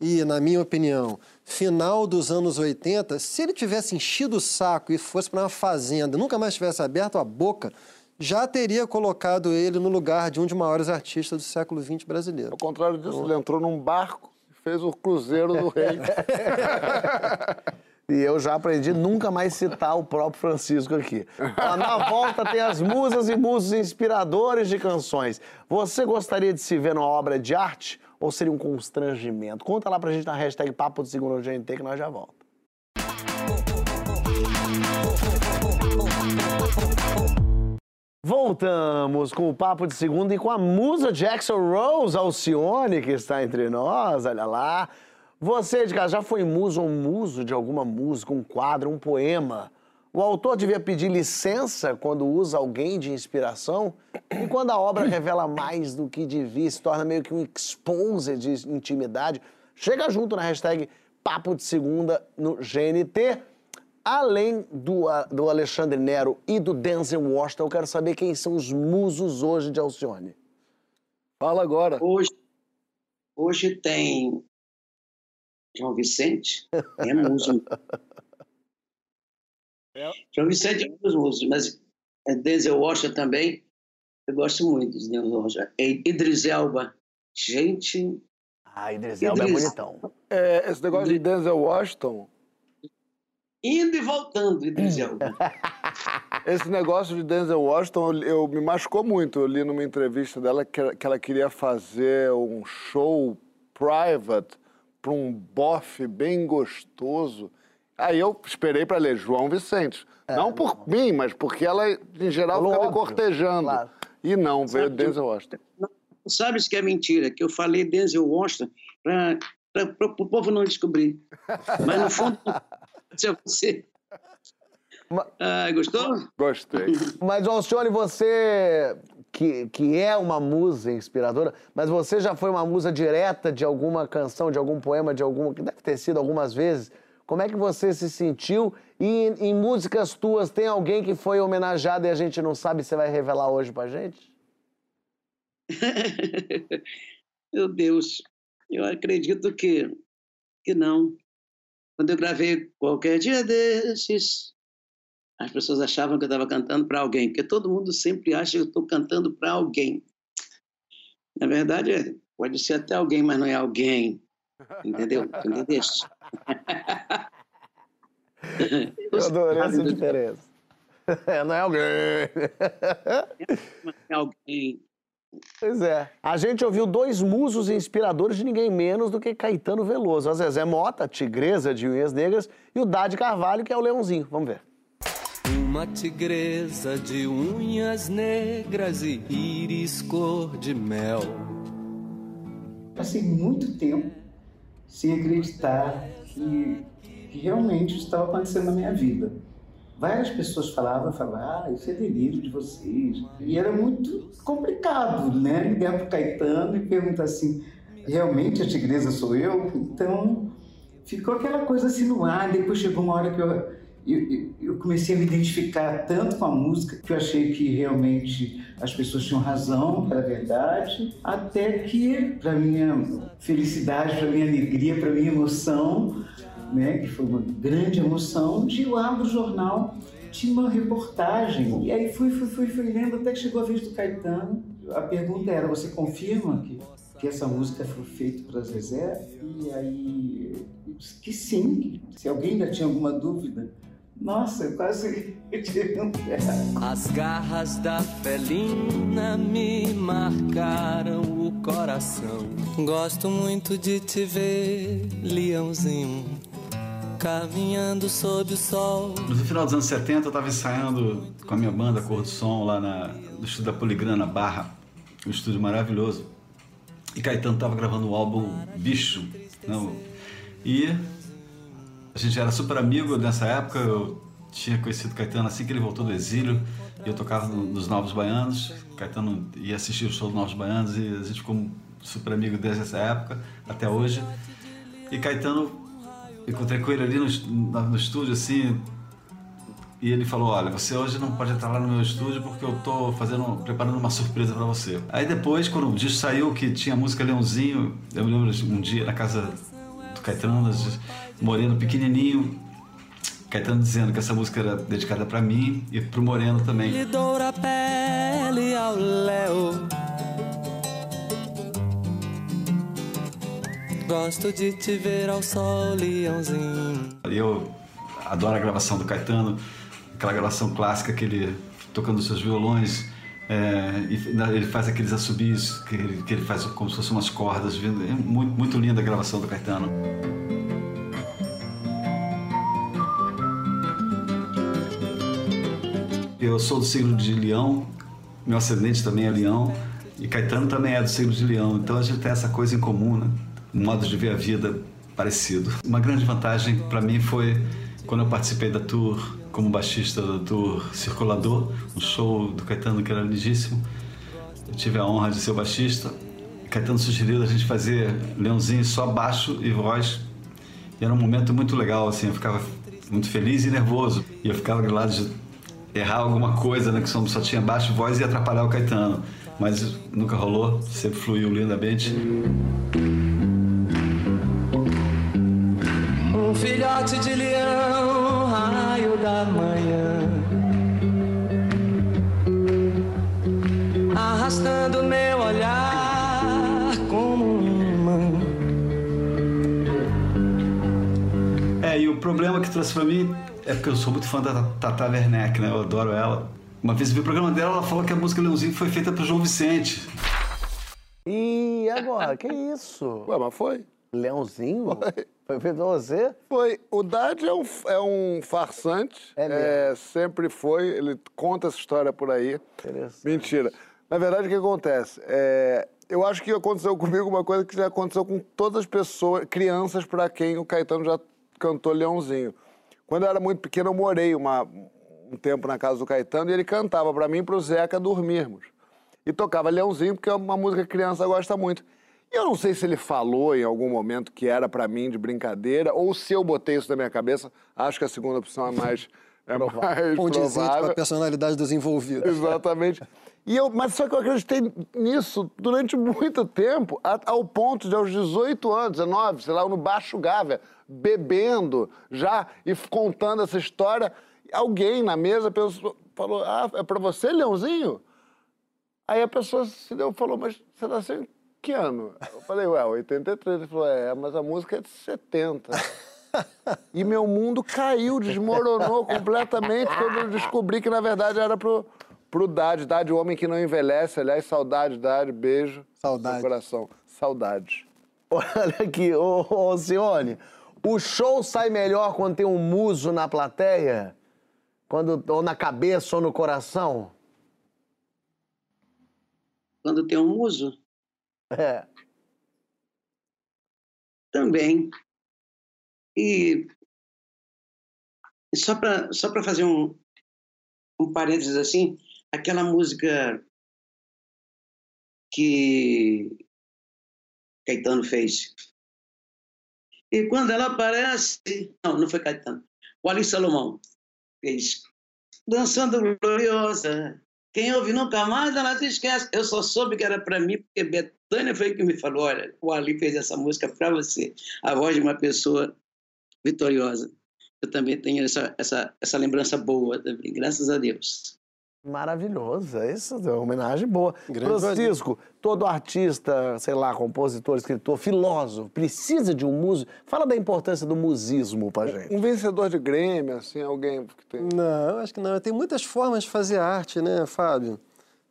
e, na minha opinião, final dos anos 80, se ele tivesse enchido o saco e fosse para uma fazenda, nunca mais tivesse aberto a boca, já teria colocado ele no lugar de um dos maiores artistas do século XX brasileiro. Ao contrário disso, ele entrou num barco e fez o cruzeiro do rei. E eu já aprendi nunca mais citar o próprio Francisco aqui. Na volta tem as musas e musos inspiradores de canções. Você gostaria de se ver numa obra de arte ou seria um constrangimento? Conta lá pra gente na hashtag Papo de Segunda no GNT que nós já volta. Voltamos com o Papo de Segunda e com a musa Jackson Rose Alcione, que está entre nós, olha lá. Você, de casa, já foi muso ou muso de alguma música, um quadro, um poema? O autor devia pedir licença quando usa alguém de inspiração? E quando a obra revela mais do que devia, se torna meio que um expose de intimidade? Chega junto na hashtag Papo de Segunda no GNT. Além do, ah, do Alexandre Nero e do Denzel Washington, eu quero saber quem são os musos hoje de Alcione. Fala agora. Hoje, hoje tem João Vicente, é muso. João Vicente é um dos musos, mas é Denzel Washington também, eu gosto muito de Denzel Washington. É Idris Elba, gente, Ah, Idris Elba é Idris. bonitão. É, esse negócio de Denzel Washington, indo e voltando, Idris Elba. esse negócio de Denzel Washington, eu, eu- me machucou muito. Eu li numa entrevista dela que, que ela queria fazer um show private para um bofe bem gostoso. Aí eu esperei para ler João Vicente. não por mim, mas porque ela, em geral, Pelo ficava me óbvio, cortejando. claro. E não, veio Sabe que- Denzel Washington. Sabes que é mentira, que eu falei Denzel Washington para o povo não descobrir. Mas no fundo, se é você. Ah, gostou? Gostei. Mas, Alcione, você que, que é uma musa inspiradora, mas você já foi uma musa direta de alguma canção, de algum poema, de alguma. que deve ter sido algumas vezes. Como é que você se sentiu? E em, em músicas tuas, tem alguém que foi homenageado e a gente não sabe, você vai revelar hoje pra gente? Meu Deus, eu acredito que, que não. Quando eu gravei qualquer dia desses, as pessoas achavam que eu estava cantando para alguém, porque todo mundo sempre acha que eu estou cantando para alguém. Na verdade, é, pode ser até alguém, mas não é alguém. Entendeu? Entendeste? Eu adorei essa diferença. É, não é alguém. É alguém. Pois é. A gente ouviu dois musos inspiradores de ninguém menos do que Caetano Veloso. A Zezé Mota, tigresa de unhas negras, e o Dade Carvalho, que é o leãozinho. Vamos ver. Uma tigresa de unhas negras e íris cor de mel. Passei muito tempo sem acreditar que, que realmente estava acontecendo na minha vida. Várias pessoas falavam, falavam, ah, isso é delírio de vocês. E era muito complicado, né? Ligar para o Caetano e perguntar assim, realmente a tigresa sou eu? Então, ficou aquela coisa assim no ar. Depois chegou uma hora que eu, eu, eu comecei a me identificar tanto com a música que eu achei que realmente as pessoas tinham razão, era verdade, até que, para minha felicidade, para minha alegria, para minha emoção, né, que foi uma grande emoção, de eu abro o jornal, tinha uma reportagem, e aí fui, fui, fui, fui lendo até que chegou a vez do Caetano. A pergunta era, você confirma que, que essa música foi feita para Zezé? E aí, que sim, se alguém ainda tinha alguma dúvida, nossa, eu quase tive um berro. As garras da felina me marcaram o coração. Gosto muito de te ver, leãozinho, caminhando sob o sol. No final dos anos 70, eu estava ensaiando com a minha banda Cor do Som lá na, no estúdio da Poligrana Barra, um estúdio maravilhoso. E Caetano estava gravando o álbum Bicho. Não, e a gente era super amigo nessa época, eu tinha conhecido Caetano assim que ele voltou do exílio, e eu tocava no- nos Novos Baianos, Caetano ia assistir o show dos Novos Baianos e a gente ficou super amigo desde essa época até hoje. E Caetano, encontrei com ele ali no, no, estúdio assim, e ele falou: Olha, você hoje não pode entrar lá no meu estúdio porque eu tô fazendo, preparando uma surpresa para você. Aí depois, quando o disco saiu, que tinha a música Leãozinho, eu me lembro um dia na casa do Caetano, Moreno pequenininho, Caetano dizendo que essa música era dedicada para mim e pro Moreno também. Lhe doura a pele ao léu. Gosto de te ver ao sol, leãozinho. Eu adoro a gravação do Caetano, aquela gravação clássica que ele tocando os seus violões. é, e ele faz aqueles assobios que ele, que ele faz como se fossem umas cordas. É muito, muito linda a gravação do Caetano. Eu sou do signo de Leão, meu ascendente também é Leão, e Caetano também é do signo de Leão, então a gente tem essa coisa em comum, né? Um modo de ver a vida parecido. Uma grande vantagem para mim foi quando eu participei da tour como baixista da tour Circulador, um show do Caetano que era lindíssimo. Eu tive a honra de ser o baixista. Caetano sugeriu a gente fazer Leãozinho só baixo e voz. E era um momento muito legal, assim, eu ficava muito feliz e nervoso. E eu ficava do lado de errar alguma coisa, né, que só só tinha baixo, voz e atrapalhar o Caetano. Mas nunca rolou, sempre fluiu lindamente. Um filhote de leão, raio da manhã. Arrastando meu olhar como um imã. É, e o problema que trouxe pra mim é porque eu sou muito fã da Tata Werneck, né? Eu adoro ela. Uma vez eu vi o programa dela, ela falou que a música Leãozinho foi feita pro João Vicente. E agora? que isso? Ué, mas foi. Leãozinho? Foi feito pra você? Foi. O Dad é um, é um farsante. É mesmo? sempre foi. Ele conta essa história por aí. Interessante. Mentira. Na verdade, o que acontece? É, eu acho que aconteceu comigo uma coisa que já aconteceu com todas as pessoas, crianças para quem o Caetano já cantou Leãozinho. Quando eu era muito pequeno, eu morei uma- um tempo na casa do Caetano e ele cantava para mim e pro Zeca dormirmos. E tocava Leãozinho, porque é uma música que a criança gosta muito. E eu não sei se ele falou em algum momento que era para mim de brincadeira, ou se eu botei isso na minha cabeça. Acho que a segunda opção é mais, é mais Condizente com provável. a personalidade dos envolvidos. Exatamente. E eu, mas só que eu acreditei nisso durante muito tempo, ao ponto de aos 18 anos, 19, sei lá, no Baixo Gávea, bebendo já e contando essa história, alguém na mesa pensou, falou: Ah, é pra você, Leãozinho? Aí a pessoa se deu falou: Mas você nasceu em que ano? Eu falei: Ué, 83. Ele falou: É, mas a música é de 70. E meu mundo caiu, desmoronou completamente quando eu descobri que, na verdade, era pro, pro Dade. Dade, o homem que não envelhece. Aliás, saudade, Dade, beijo. Saudade. No coração. Saudade. Olha aqui, ô, ô Cione, o show sai melhor quando tem um muso na plateia? Quando, ou na cabeça ou no coração? Quando tem um muso, É. também. E só para só fazer um, um parênteses assim, aquela música que Caetano fez. E quando ela aparece. Não, não foi Caetano. O Ali Salomão fez. Dançando Gloriosa. Quem ouve nunca mais, ela se esquece. Eu só soube que era para mim, porque Betânia foi que me falou: olha, o Ali fez essa música para você. A voz de uma pessoa vitoriosa. Eu também tenho essa, essa, essa lembrança boa também, graças a Deus. Maravilhoso, isso é uma homenagem boa. Grande Francisco, todo artista, sei lá, compositor, escritor, filósofo, precisa de um músico. Fala da importância do musismo pra gente. Um vencedor de Grêmio, assim, alguém que tem... Não, acho que não. Tem muitas formas de fazer arte, né, Fábio?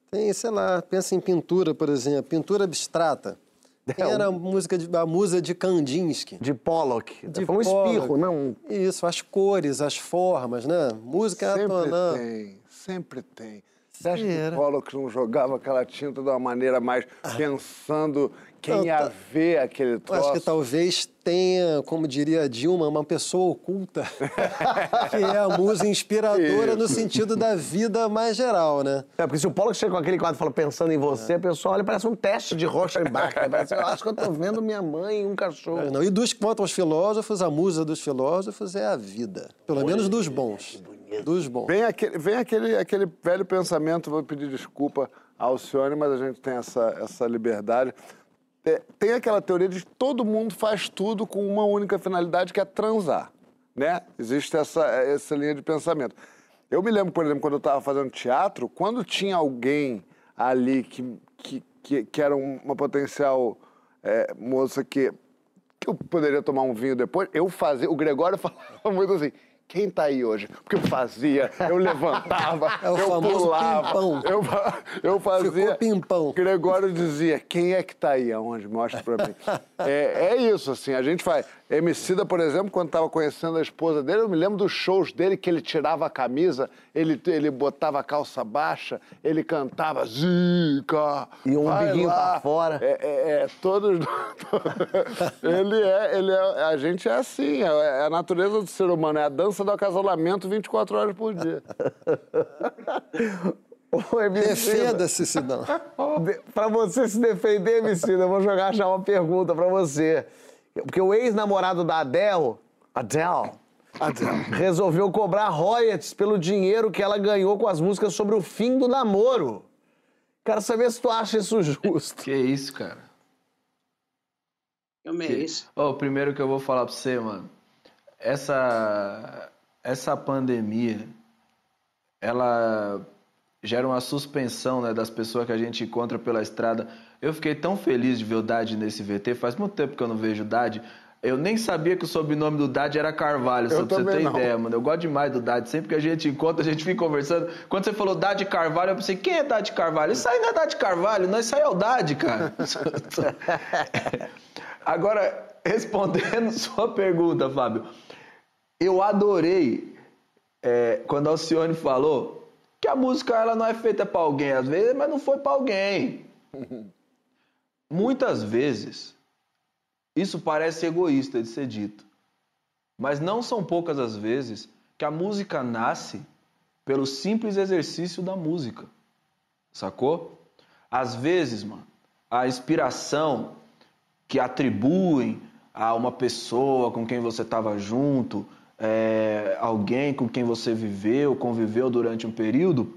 Tem, sei lá, pensa em pintura, por exemplo, pintura abstrata. Quem era a, música de, a musa de Kandinsky? De Pollock. De Foi um Pollock. espirro, não? Isso, as cores, as formas, né? Música é Sempre atonando. tem, sempre tem. Você acha que o Pollock não jogava aquela tinta de uma maneira mais pensando quem ia tá- ver aquele Eu troço? acho que talvez tenha, como diria a Dilma, uma pessoa oculta, que é a musa inspiradora no sentido da vida mais geral, né? É, porque se o Pollock chega com aquele quadro e fala pensando em você, a pessoa olha, parece um teste de rocha embaixo. né? Parece, eu acho que eu tô vendo minha mãe e um cachorro. É, não, e dos que contam os filósofos, a musa dos filósofos é a vida. Pelo menos dos bons. Dos bons. Vem aquele, vem aquele, aquele velho pensamento, vou pedir desculpa a Alcione, mas a gente tem essa, essa liberdade. É, tem aquela teoria de que todo mundo faz tudo com uma única finalidade, que é transar. Né? Existe essa, essa linha de pensamento. Eu me lembro, por exemplo, quando eu estava fazendo teatro, quando tinha alguém ali que, que, que, que era um- uma potencial é, moça que, que eu poderia tomar um vinho depois, eu fazia. O Gregório falava muito assim. Quem tá aí hoje? Porque eu fazia, eu levantava, É o eu famoso pulava, pimpão. eu, eu fazia. Ficou pimpão. Gregório dizia, quem é que tá aí? Aonde? Mostra pra mim. é, é isso, assim, a gente faz. Emicida, por exemplo, quando tava conhecendo a esposa dele, eu me lembro dos shows dele que ele tirava a camisa, ele, ele botava a calça baixa, ele cantava Zica. E um biguinho lá." pra fora. É, é, é, todos. ele é, ele é. A gente é assim, é, é a natureza do ser humano, é a dança do acasalamento 24 horas por dia. Ô, Defenda-se, Sidão. Pra você se defender, Emicida, eu vou jogar já uma pergunta pra você. Porque o ex-namorado da Adele, Adele, resolveu cobrar royalties pelo dinheiro que ela ganhou com as músicas sobre o fim do namoro. Quero saber se tu acha isso justo. Que isso, cara? Eu mereço. Ó, primeiro que eu vou falar pra você, mano. Essa, essa pandemia, ela gera uma suspensão né, das pessoas que a gente encontra pela estrada. Eu fiquei tão feliz de ver o Dade nesse VT. Faz muito tempo que eu não vejo o Dade. Eu nem sabia que o sobrenome do Dade era Carvalho, só Eu pra você ter não. ideia, mano. Eu gosto demais do Dade. Sempre que a gente encontra, a gente fica conversando. Quando você falou Dade Carvalho, eu pensei, quem é Dade Carvalho? Isso aí não é Dade Carvalho, não, isso aí é o Dade, cara. Agora, respondendo sua pergunta, Fábio, eu adorei é, quando a Alcione falou que a música ela não é feita para alguém, às vezes, mas não foi para alguém. Muitas vezes, isso parece egoísta de ser dito, mas não são poucas as vezes que a música nasce pelo simples exercício da música, sacou? Às vezes, mano, a inspiração que atribuem a uma pessoa com quem você estava junto, é, alguém com quem você viveu, conviveu durante um período,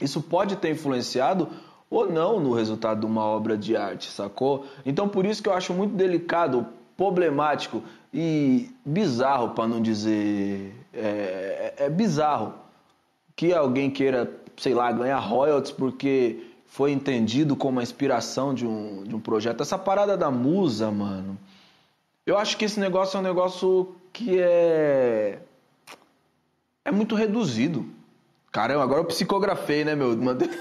isso pode ter influenciado ou não no resultado de uma obra de arte, sacou? Então por isso que eu acho muito delicado, problemático e bizarro, para não dizer. É, é- é bizarro que alguém queira, sei lá, ganhar royalties porque foi entendido como a inspiração de um, de um projeto. Essa parada da musa, mano. Eu acho que esse negócio é um negócio que é. É muito reduzido. Caramba, agora eu psicografei, né, meu? Mandei-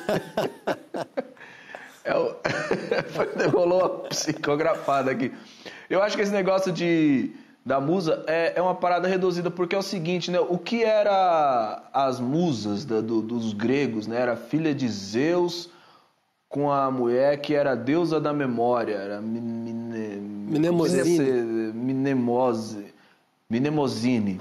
É o... Rolou uma psicografada aqui. Eu acho que esse negócio de da musa é, é uma parada reduzida, porque é o seguinte, né? O que era as musas da- do- dos gregos, né? Era filha de Zeus com a mulher que era a deusa da memória, era Mine- Mine- Mnemosine. Mnemose, Mnemosine.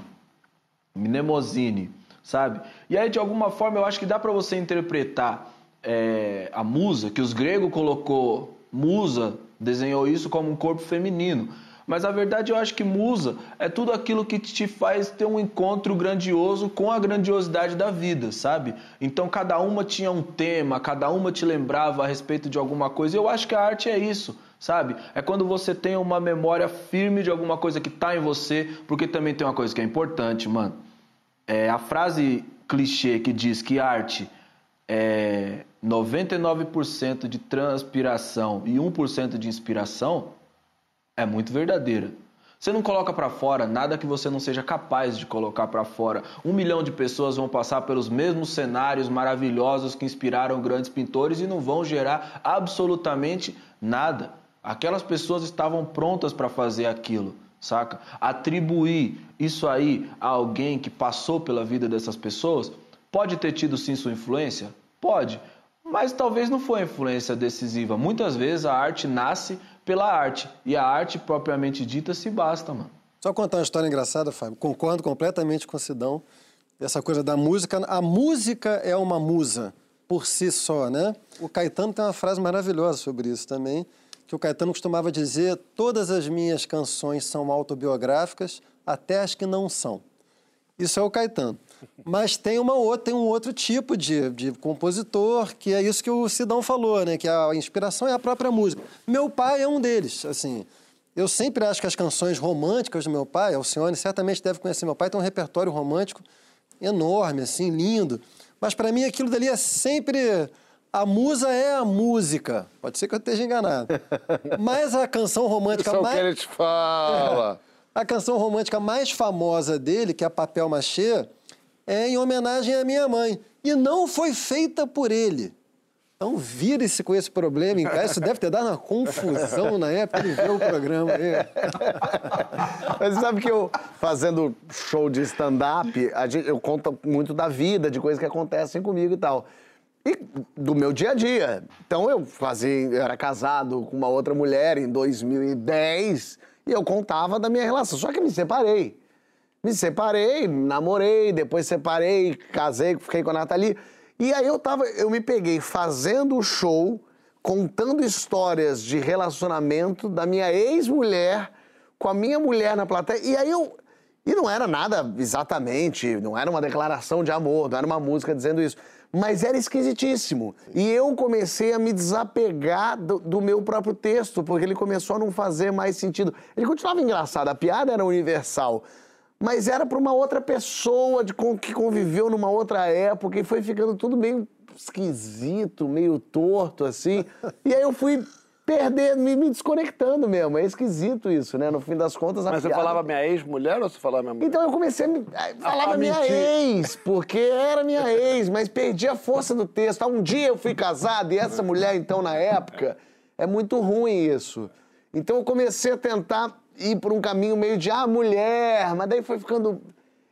Mnemosine, sabe? E aí, de alguma forma, eu acho que dá para você interpretar é, a musa, que os gregos colocou musa, desenhou isso como um corpo feminino. Mas a verdade eu acho que musa é tudo aquilo que te faz ter um encontro grandioso com a grandiosidade da vida, sabe? Então cada uma tinha um tema, cada uma te lembrava a respeito de alguma coisa. Eu acho que a arte é isso, sabe? É quando você tem uma memória firme de alguma coisa que tá em você, porque também tem uma coisa que é importante, mano. É a frase clichê que diz que arte é 99% de transpiração e 1% de inspiração é muito verdadeira. Você não coloca pra fora nada que você não seja capaz de colocar pra fora. Um milhão de pessoas vão passar pelos mesmos cenários maravilhosos que inspiraram grandes pintores e não vão gerar absolutamente nada. Aquelas pessoas estavam prontas para fazer aquilo, saca? Atribuir isso aí a alguém que passou pela vida dessas pessoas pode ter tido sim sua influência? Pode. Mas talvez não foi a influência decisiva. Muitas vezes a arte nasce pela arte. E a arte propriamente dita se basta, mano. Só contar uma história engraçada, Fábio. Concordo completamente com o Sidão. Essa coisa da música. A música é uma musa por si só, né? O Caetano tem uma frase maravilhosa sobre isso também, que o Caetano costumava dizer: todas as minhas canções são autobiográficas, até as que não são. Isso é o Caetano. Mas tem uma outra, tem um outro tipo de, de compositor, que é isso que o Sidão falou, né? Que a inspiração é a própria música. Meu pai é um deles, assim. Eu sempre acho que as canções românticas do meu pai, Alcione certamente deve conhecer meu pai, tem um repertório romântico enorme, assim, lindo. Mas para mim aquilo dali é sempre a musa é a música. Pode ser que eu esteja enganado. Mas a canção romântica Isso é o mais que ele te fala. a canção romântica mais famosa dele, que é Papel Machê, é em homenagem à minha mãe. E não foi feita por ele. Então vire-se com esse problema em casa. Isso deve ter dado uma confusão na época de ver o programa. aí. Mas sabe que eu, fazendo show de stand-up, eu conto muito da vida, de coisas que acontecem comigo e tal. E do meu dia a dia. Então eu fazia, eu era casado com uma outra mulher em 2010 e eu contava da minha relação. Só que me separei. Me separei, namorei, depois separei, casei, fiquei com a Nathalie. E aí eu tava, eu me peguei fazendo o show, contando histórias de relacionamento da minha ex-mulher com a minha mulher na plateia. E aí eu. E não era nada exatamente, não era uma declaração de amor, não era uma música dizendo isso. Mas era esquisitíssimo. E eu comecei a me desapegar do, do meu próprio texto, porque ele começou a não fazer mais sentido. Ele continuava engraçado, a piada era universal. Mas era para uma outra pessoa de, com- que conviveu numa outra época e foi ficando tudo meio esquisito, meio torto, assim. E aí eu fui perdendo, me, me desconectando mesmo. É esquisito isso, né? No fim das contas, a Mas você piada- falava minha ex-mulher ou você falava minha mulher? então eu comecei a, me, falava a minha ex, porque era minha ex, mas perdi a força do texto. Ah, Um dia eu fui casado e essa mulher, então, na época, é muito ruim isso. Então eu comecei a tentar ir por um caminho meio de, ah, mulher, mas daí foi ficando.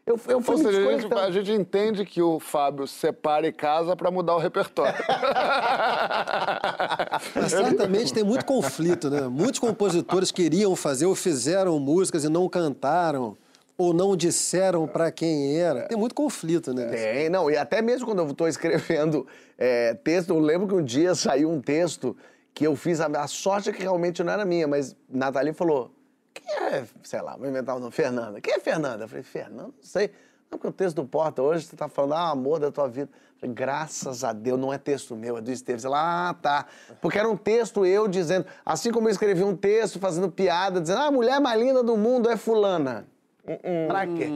Eu, eu fui Ou seja, a gente, a gente entende que o Fábio separa e casa pra mudar o repertório. Mas certamente tem muito conflito, né? Muitos compositores queriam fazer ou fizeram músicas e não cantaram, ou não disseram para quem era. Tem muito conflito, né? Tem, não, e até mesmo quando eu estou escrevendo é, texto, eu lembro que um dia saiu um texto que eu fiz, a, a sorte é que realmente não era minha, mas Nathalie falou, quem é, sei lá, vou inventar o nome, Fernanda. Quem é Fernanda? Eu falei, Fernanda, não sei. Não, porque o texto do Porta hoje você está falando, ah, amor da tua vida. Falei, graças a Deus, não é texto meu, é do Esteves. Ela, ah, tá. Porque era um texto eu dizendo, assim como eu escrevi um texto fazendo piada, dizendo, ah, a mulher mais linda do mundo é fulana. Pra quê?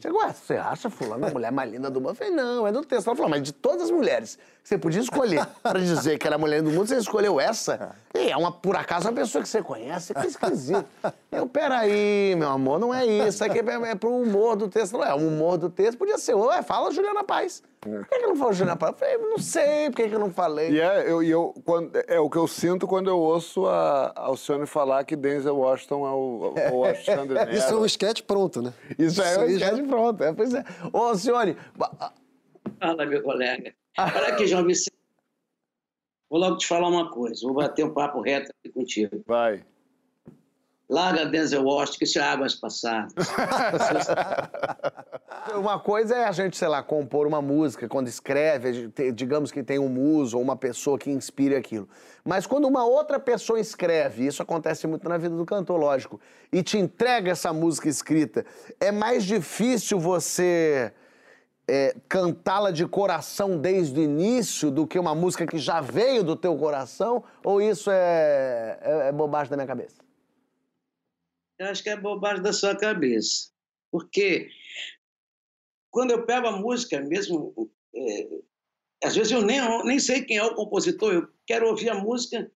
Chegou, ué, você acha fulana a mulher mais linda do mundo? Eu falei, não, é do texto. Ela falou, mas de todas as mulheres você podia escolher para dizer que era a mulher do mundo, você escolheu essa? E é uma, por acaso, uma pessoa que você conhece, que esquisito. Eu, peraí, meu amor, não é isso. Isso aqui é, é pro humor do texto. Não é, o humor do texto podia ser, ué, fala Juliana Paz. Por que, que não falou Juliana Paz? Eu falei, não sei por que, que eu não falei. E é, eu, e eu, quando, é o que eu sinto quando eu ouço a Alcione falar que Denzel Washington é o, o Alexandre Nero. Isso é um esquete pronto, né? Isso é um aí já- pronto. É, pois é. Ô, Alcione, Fala, meu colega. Olha aqui, João Vicente. Vou logo te falar uma coisa. Vou bater um papo reto aqui contigo. Vai. Larga Denzel Washington, que isso é águas passadas. Uma coisa é a gente, sei lá, compor uma música, quando escreve, digamos que tem um muso ou uma pessoa que inspire aquilo. Mas quando uma outra pessoa escreve, isso acontece muito na vida do cantor, lógico, e te entrega essa música escrita, é mais difícil você é, cantá-la de coração desde o início do que uma música que já veio do teu coração? Ou isso é, é- é bobagem da minha cabeça? Eu acho que é bobagem da sua cabeça. Porque quando eu pego a música, mesmo. é, às vezes eu nem, nem sei quem é o compositor, eu quero ouvir a música,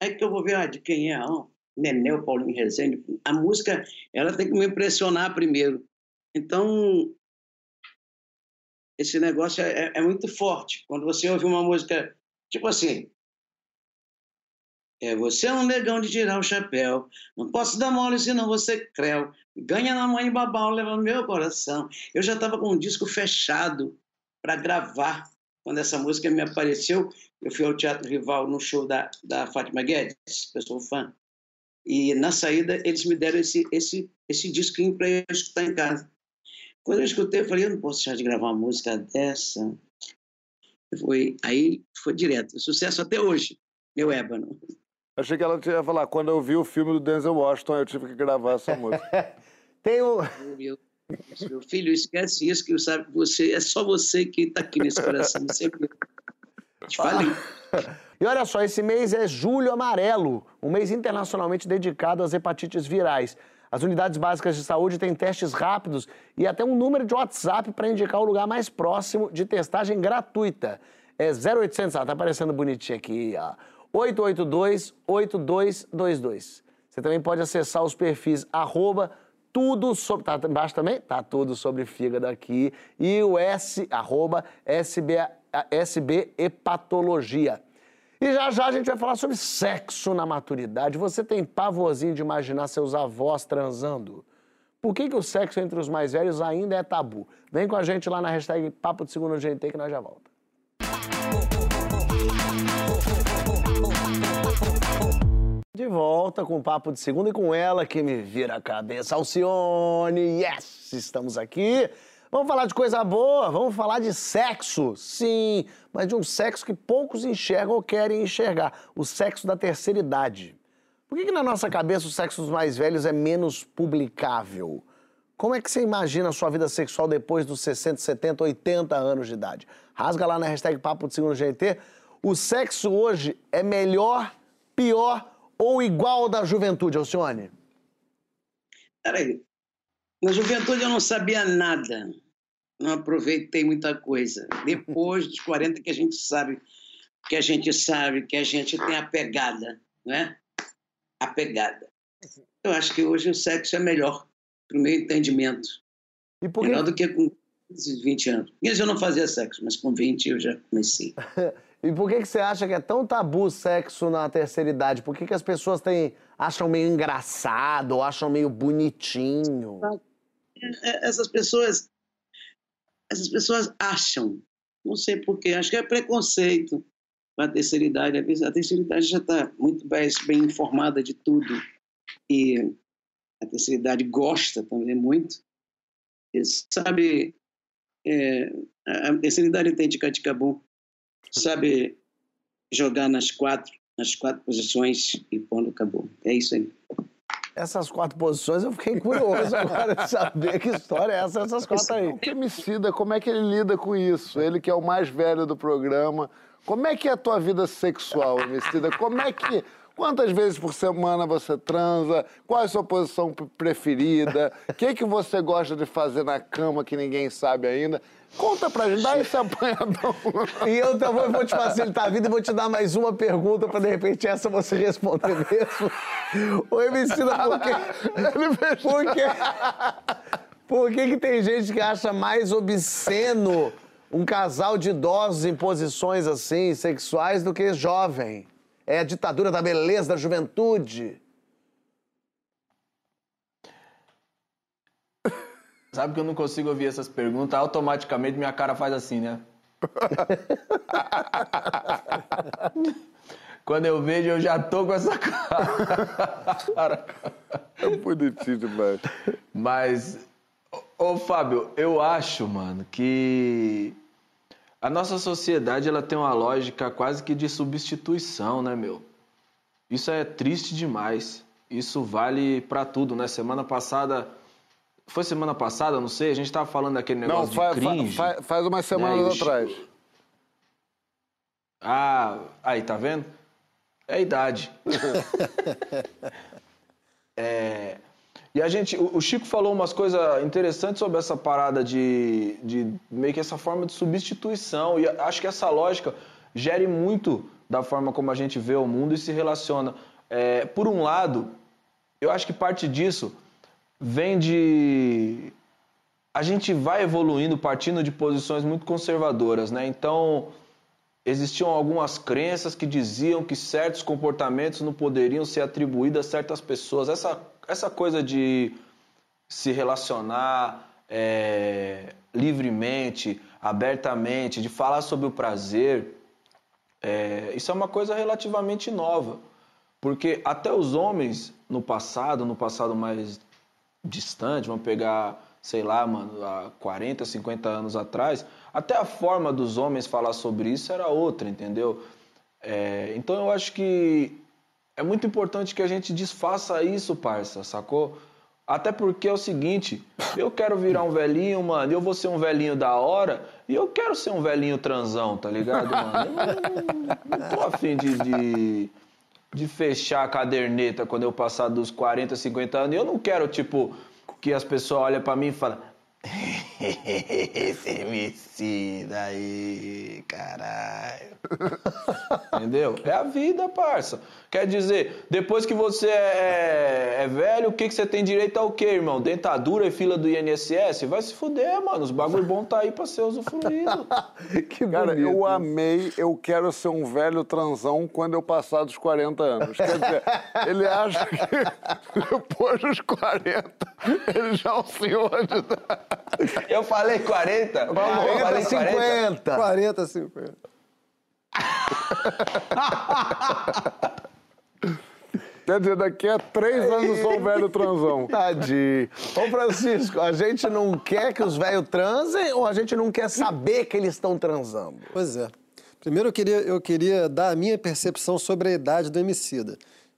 aí que eu vou ver ah, de quem é. Ah, Nenel, Paulinho Rezende. A música, ela tem que me impressionar primeiro. Então, esse negócio é, é- é muito forte. Quando você ouve uma música, tipo assim, É, você é um negão de tirar o chapéu. Não posso dar mole senão você creu. Ganha na mãe babau, leva meu coração. Eu já estava com um disco fechado para gravar. Quando essa música me apareceu, eu fui ao Teatro Rival no show da, da Fátima Guedes, eu sou fã. E na saída eles me deram esse, esse, esse disquinho para eu escutar em casa. Quando eu escutei, eu falei, eu não posso deixar de gravar uma música dessa. Foi, aí foi direto, sucesso até hoje, meu ébano. Achei que ela ia falar, quando eu vi o filme do Denzel Washington, eu tive que gravar essa música. Tem um... Meu, meu filho, esquece isso, que eu sabe que você, é só você que está aqui nesse coração. Você, te falei. E olha só, esse mês é Julho Amarelo, um mês internacionalmente dedicado às hepatites virais. As unidades básicas de saúde têm testes rápidos e até um número de WhatsApp para indicar o lugar mais próximo de testagem gratuita. É 0800, ah, tá aparecendo bonitinho aqui, ó. 882-8222. Você também pode acessar os perfis arroba tudo sobre. Tá embaixo também? Tá tudo sobre fígado aqui. E o S, arroba SB, SB Hepatologia. E já já a gente vai falar sobre sexo na maturidade. Você tem pavorzinho de imaginar seus avós transando? Por que, que o sexo entre os mais velhos ainda é tabu? Vem com a gente lá na hashtag Papo de Segundo GNT que nós já volta. De volta com o Papo de Segunda e com ela que me vira a cabeça, Alcione. Yes! Estamos aqui. Vamos falar de coisa boa, vamos falar de sexo. Sim, mas de um sexo que poucos enxergam ou querem enxergar. O sexo da terceira idade. Por que, que na nossa cabeça o sexo dos mais velhos é menos publicável? Como é que você imagina a sua vida sexual depois dos 60, 70, 80 anos de idade? Rasga lá na hashtag Papo de Segundo GT. O sexo hoje é melhor, pior ou igual da juventude, Alcione? Peraí. Na juventude eu não sabia nada. Não aproveitei muita coisa. Depois dos 40 que a gente sabe, que a gente sabe, que a gente tem a pegada, né? A pegada. Eu acho que hoje o sexo é melhor, para o meu entendimento. E por melhor do que com 20 anos. 15 eu não fazia sexo, mas com 20 eu já comecei. E por que, que você acha que é tão tabu o sexo na terceira idade? Por que, que as pessoas têm, acham meio engraçado, ou acham meio bonitinho? Essas pessoas, essas pessoas acham, não sei porquê, acho que é preconceito com a terceira idade. A terceira idade já está muito bem, bem informada de tudo e a terceira idade gosta também muito. E sabe, é, a terceira idade tem de caticabum sabe jogar nas quatro, nas quatro posições e ponto acabou. É isso aí. Essas quatro posições eu fiquei curioso agora de saber que história é essa, essas quatro aí. O Emicida, como é que ele lida com isso? Ele que é o mais velho do programa. Como é que é a tua vida sexual, Emicida? Como é que... Quantas vezes por semana você transa? Qual é a sua posição preferida? O que, que você gosta de fazer na cama que ninguém sabe ainda? Conta pra gente, dá esse apanhadão. E eu também vou te facilitar a vida e vou te dar mais uma pergunta pra de repente essa você responder mesmo. Ô, Emicida, por quê? Por quê? Por que, que tem gente que acha mais obsceno um casal de idosos em posições assim, sexuais, do que jovem? É a ditadura da beleza, da juventude. Sabe que eu não consigo ouvir essas perguntas, automaticamente minha cara faz assim, né? Quando eu vejo, eu já tô com essa cara. É bonitinho demais. Mas, ô Fábio, eu acho, mano, que a nossa sociedade ela tem uma lógica quase que de substituição, né, meu? Isso é triste demais. Isso vale para tudo, né? Semana passada. Foi semana passada, não sei, a gente tava falando daquele negócio não, de cringe. Fa, fa, faz umas semanas né? atrás. Ah, aí, tá vendo? É a idade. é, e a gente, o Chico falou umas coisas interessantes sobre essa parada de, de meio que essa forma de substituição. E acho que essa lógica gere muito da forma como a gente vê o mundo e se relaciona. É, por um lado, eu acho que parte disso vem de. A gente vai evoluindo partindo de posições muito conservadoras, né? Então, existiam algumas crenças que diziam que certos comportamentos não poderiam ser atribuídos a certas pessoas. Essa, essa coisa de se relacionar é, livremente, abertamente, de falar sobre o prazer, é, isso é uma coisa relativamente nova. Porque até os homens no passado, no passado mais distante, vamos pegar, sei lá, mano, há 40, 50 anos atrás, até a forma dos homens falar sobre isso era outra, entendeu? É, então eu acho que é muito importante que a gente desfaça isso, parça, sacou? Até porque é o seguinte, eu quero virar um velhinho, mano, eu vou ser um velhinho da hora e eu quero ser um velhinho transão, tá ligado, mano? Eu não, não tô afim de, de, de fechar a caderneta quando eu passar dos 40, 50 anos. Eu não quero, tipo, que as pessoas olhem pra mim e falem esse MC daí, caralho. Entendeu? É a vida, parça. Quer dizer, depois que você é, é velho, o que, que você tem direito ao quê, irmão? Dentadura e fila do INSS? Vai se fuder, mano. Os bagulho bom tá aí pra ser usufruído. que Cara, bonito. eu amei, eu quero ser um velho transão quando eu passar dos 40 anos. Quer dizer, ele acha que depois dos 40 ele já é um senhor de Eu falei 40? 40, eu falei 50. 40, 50. Quer dizer, daqui a três anos eu sou um velho transão. Tadinho. Ô, Francisco, a gente não quer que os velhos transem ou a gente não quer saber que eles estão transando? Pois é. Primeiro eu queria, eu queria dar a minha percepção sobre a idade do homicida.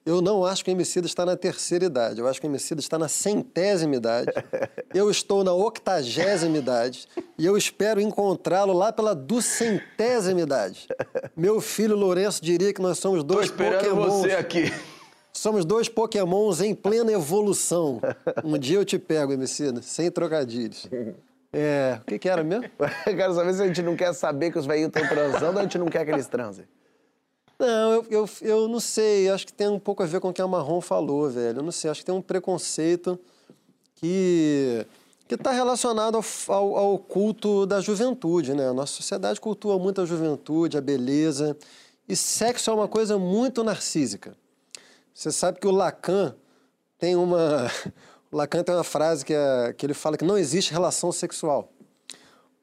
Eu não acho que o Emicida está na terceira idade. Eu acho que o Emicida está na centésima idade. Eu estou na octagésima idade. E eu espero encontrá-lo lá pela duzentésima idade. Meu filho Lourenço diria que nós somos dois Tô esperando pokémons. você aqui. Somos dois pokémons em plena evolução. Um dia eu te pego, Emicida, sem trocadilhos. É, o que, que era mesmo? Quero saber se a gente não quer saber que os velhinhos estão transando ou a gente não quer que eles transem. Não, eu, eu, eu não sei. Acho que tem um pouco a ver com o que a Marrom falou, velho. Eu não sei. Acho que tem um preconceito que que está relacionado ao, ao, ao, culto da juventude, né? A nossa sociedade cultua muito a juventude, a beleza. E sexo é uma coisa muito narcísica. Você sabe que o Lacan tem uma... Lacan tem uma frase que, é, que ele fala que não existe relação sexual.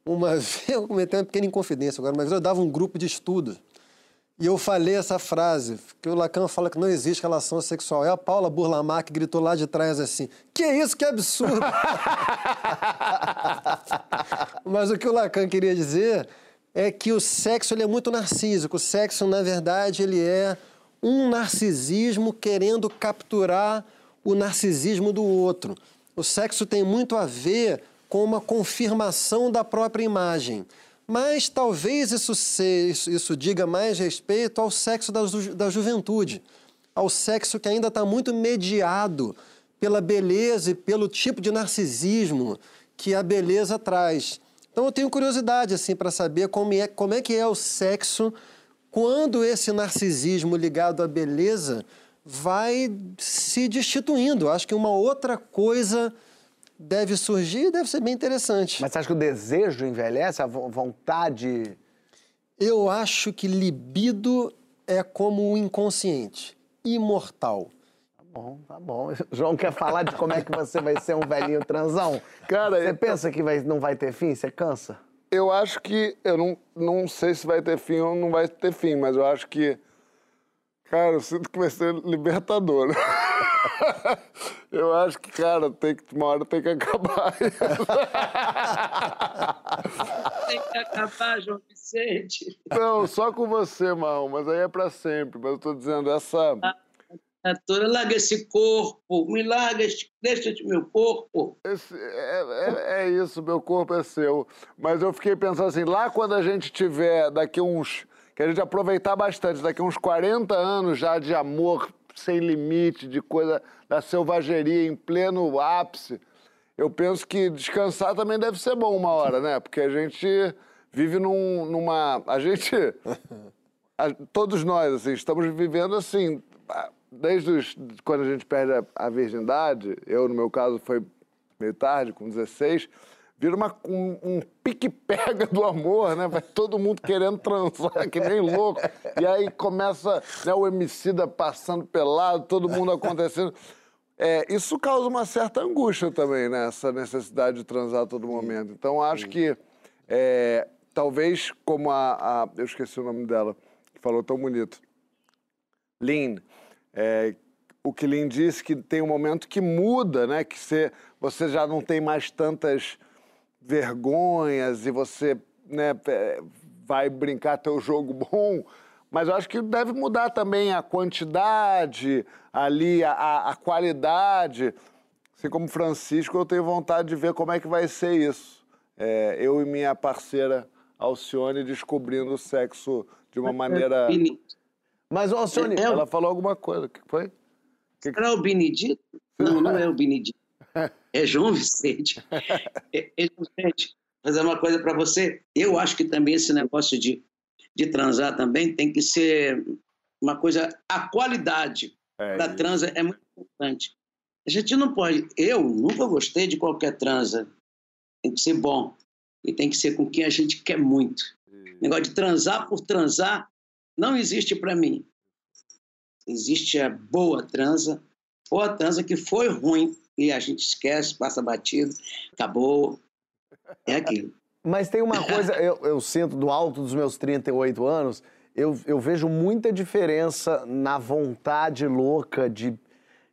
Uma vez, eu comentei uma pequena inconfidência agora, mas eu dava um grupo de estudo e eu falei essa frase, que o Lacan fala que não existe relação sexual. É a Paula Burlamac que gritou lá de trás assim: Que isso, que absurdo! Mas o que o Lacan queria dizer é que o sexo ele é muito narcísico. O sexo, na verdade, ele é um narcisismo querendo capturar o narcisismo do outro. O sexo tem muito a ver com uma confirmação da própria imagem. Mas talvez isso, se, isso, isso diga mais respeito ao sexo da, da juventude, ao sexo que ainda está muito mediado pela beleza e pelo tipo de narcisismo que a beleza traz. Então eu tenho curiosidade assim para saber como é, como é que é o sexo quando esse narcisismo ligado à beleza vai se destituindo. Acho que uma outra coisa deve surgir e deve ser bem interessante. Mas você acha que o desejo envelhece, a vontade? Eu acho que libido é como o inconsciente, imortal. Tá bom, tá bom. João quer falar de como é que você vai ser um velhinho transão? Cara, você eu... pensa que vai, não vai ter fim? Você cansa? Eu acho que. Eu não, não sei se vai ter fim ou não vai ter fim, mas eu acho que. Cara, eu sinto que vai ser libertador. Eu acho que, cara, tem que, uma hora tem que acabar tem que acabar, João Vicente. Não, só com você, Marrom, mas aí é pra sempre. Mas eu tô dizendo, essa. Doutora, larga esse corpo, me larga, deixa de meu corpo. Esse, é, é, é, isso, meu corpo é seu. Mas eu fiquei pensando assim, lá quando a gente tiver daqui uns. Que a gente aproveitar bastante, daqui uns 40 anos já de amor sem limite, de coisa da selvageria em pleno ápice. Eu penso que descansar também deve ser bom uma hora, né? Porque a gente vive num, numa. A gente. A, todos nós, assim, estamos vivendo assim. Desde os, quando a gente perde a, a virgindade, eu, no meu caso, foi meio tarde, com 16, Vira uma, um, um pique-pega do amor, né? Vai todo mundo querendo transar, que nem louco. E aí começa né, o homicida passando pelado, todo mundo acontecendo. É, isso causa uma certa angústia também, né? Essa necessidade de transar a todo momento. Então, acho que é, talvez como a, a- Eu esqueci o nome dela, que falou tão bonito. Lynn. É, o que Lynn disse que tem um momento que muda, né? Que você, você já não tem mais tantas vergonhas e você né, é, vai brincar teu jogo bom. Mas eu acho que deve mudar também a quantidade, ali, a, a, qualidade. Assim como Francisco, eu tenho vontade de ver como é que vai ser isso. É, eu e minha parceira Alcione descobrindo o sexo de uma maneira. Mas, Alcione, ela falou alguma coisa. O que foi? Era o Benedito? Não, não é o Benedito. É João Vicente. É, é João Vicente, fazer uma coisa para você. Eu acho que também esse negócio de, de transar também tem que ser uma coisa. A qualidade É da transa é muito importante. A gente não pode. Eu nunca gostei de qualquer transa. Tem que ser bom. E tem que ser com quem a gente quer muito. Negócio de transar por transar não existe para mim. Existe a boa transa, ou a transa que foi ruim e a gente esquece, passa batido, acabou. É aquilo. Mas tem uma coisa, eu, eu sinto do alto dos meus 38 anos, eu, eu vejo muita diferença na vontade louca de,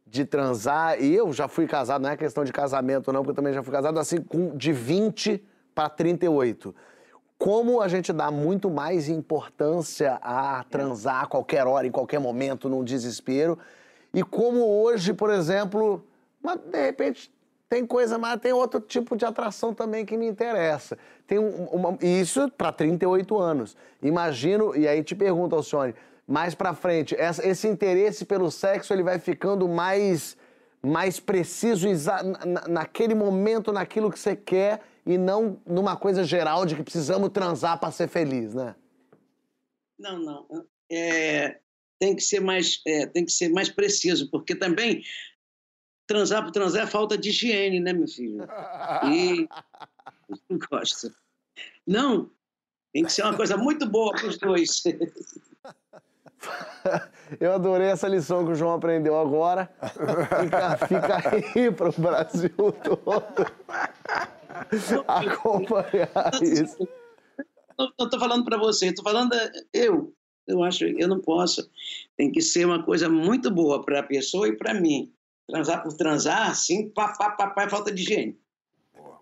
de transar. E eu já fui casado, não é questão de casamento, não, porque eu também já fui casado assim, com, de 20 para 38. Como a gente dá muito mais importância a transar a qualquer hora, em qualquer momento, num desespero. E como hoje, por exemplo, mas de repente tem coisa, mas tem outro tipo de atração também que me interessa. Tem um- uma, isso para 38 anos. Imagino, e aí te pergunto, Alcione, mais pra frente, essa- esse interesse pelo sexo ele vai ficando mais, mais preciso na- naquele momento, naquilo que você quer, e não numa coisa geral de que precisamos transar para ser feliz, né? Não, não. É, tem, que ser mais, é, tem que ser mais preciso, porque também transar por transar é falta de higiene, né, meu filho? E não gosta. Não, tem que ser uma coisa muito boa para os dois. Eu adorei essa lição que o João aprendeu agora. Fica, fica aí para o Brasil todo acompanhar isso. Eu estou falando para você, estou falando é, eu. Eu acho, eu não posso. Tem que ser uma coisa muito boa para a pessoa e para mim. Transar por transar, assim, pá, pá, pá, pá, é falta de higiene.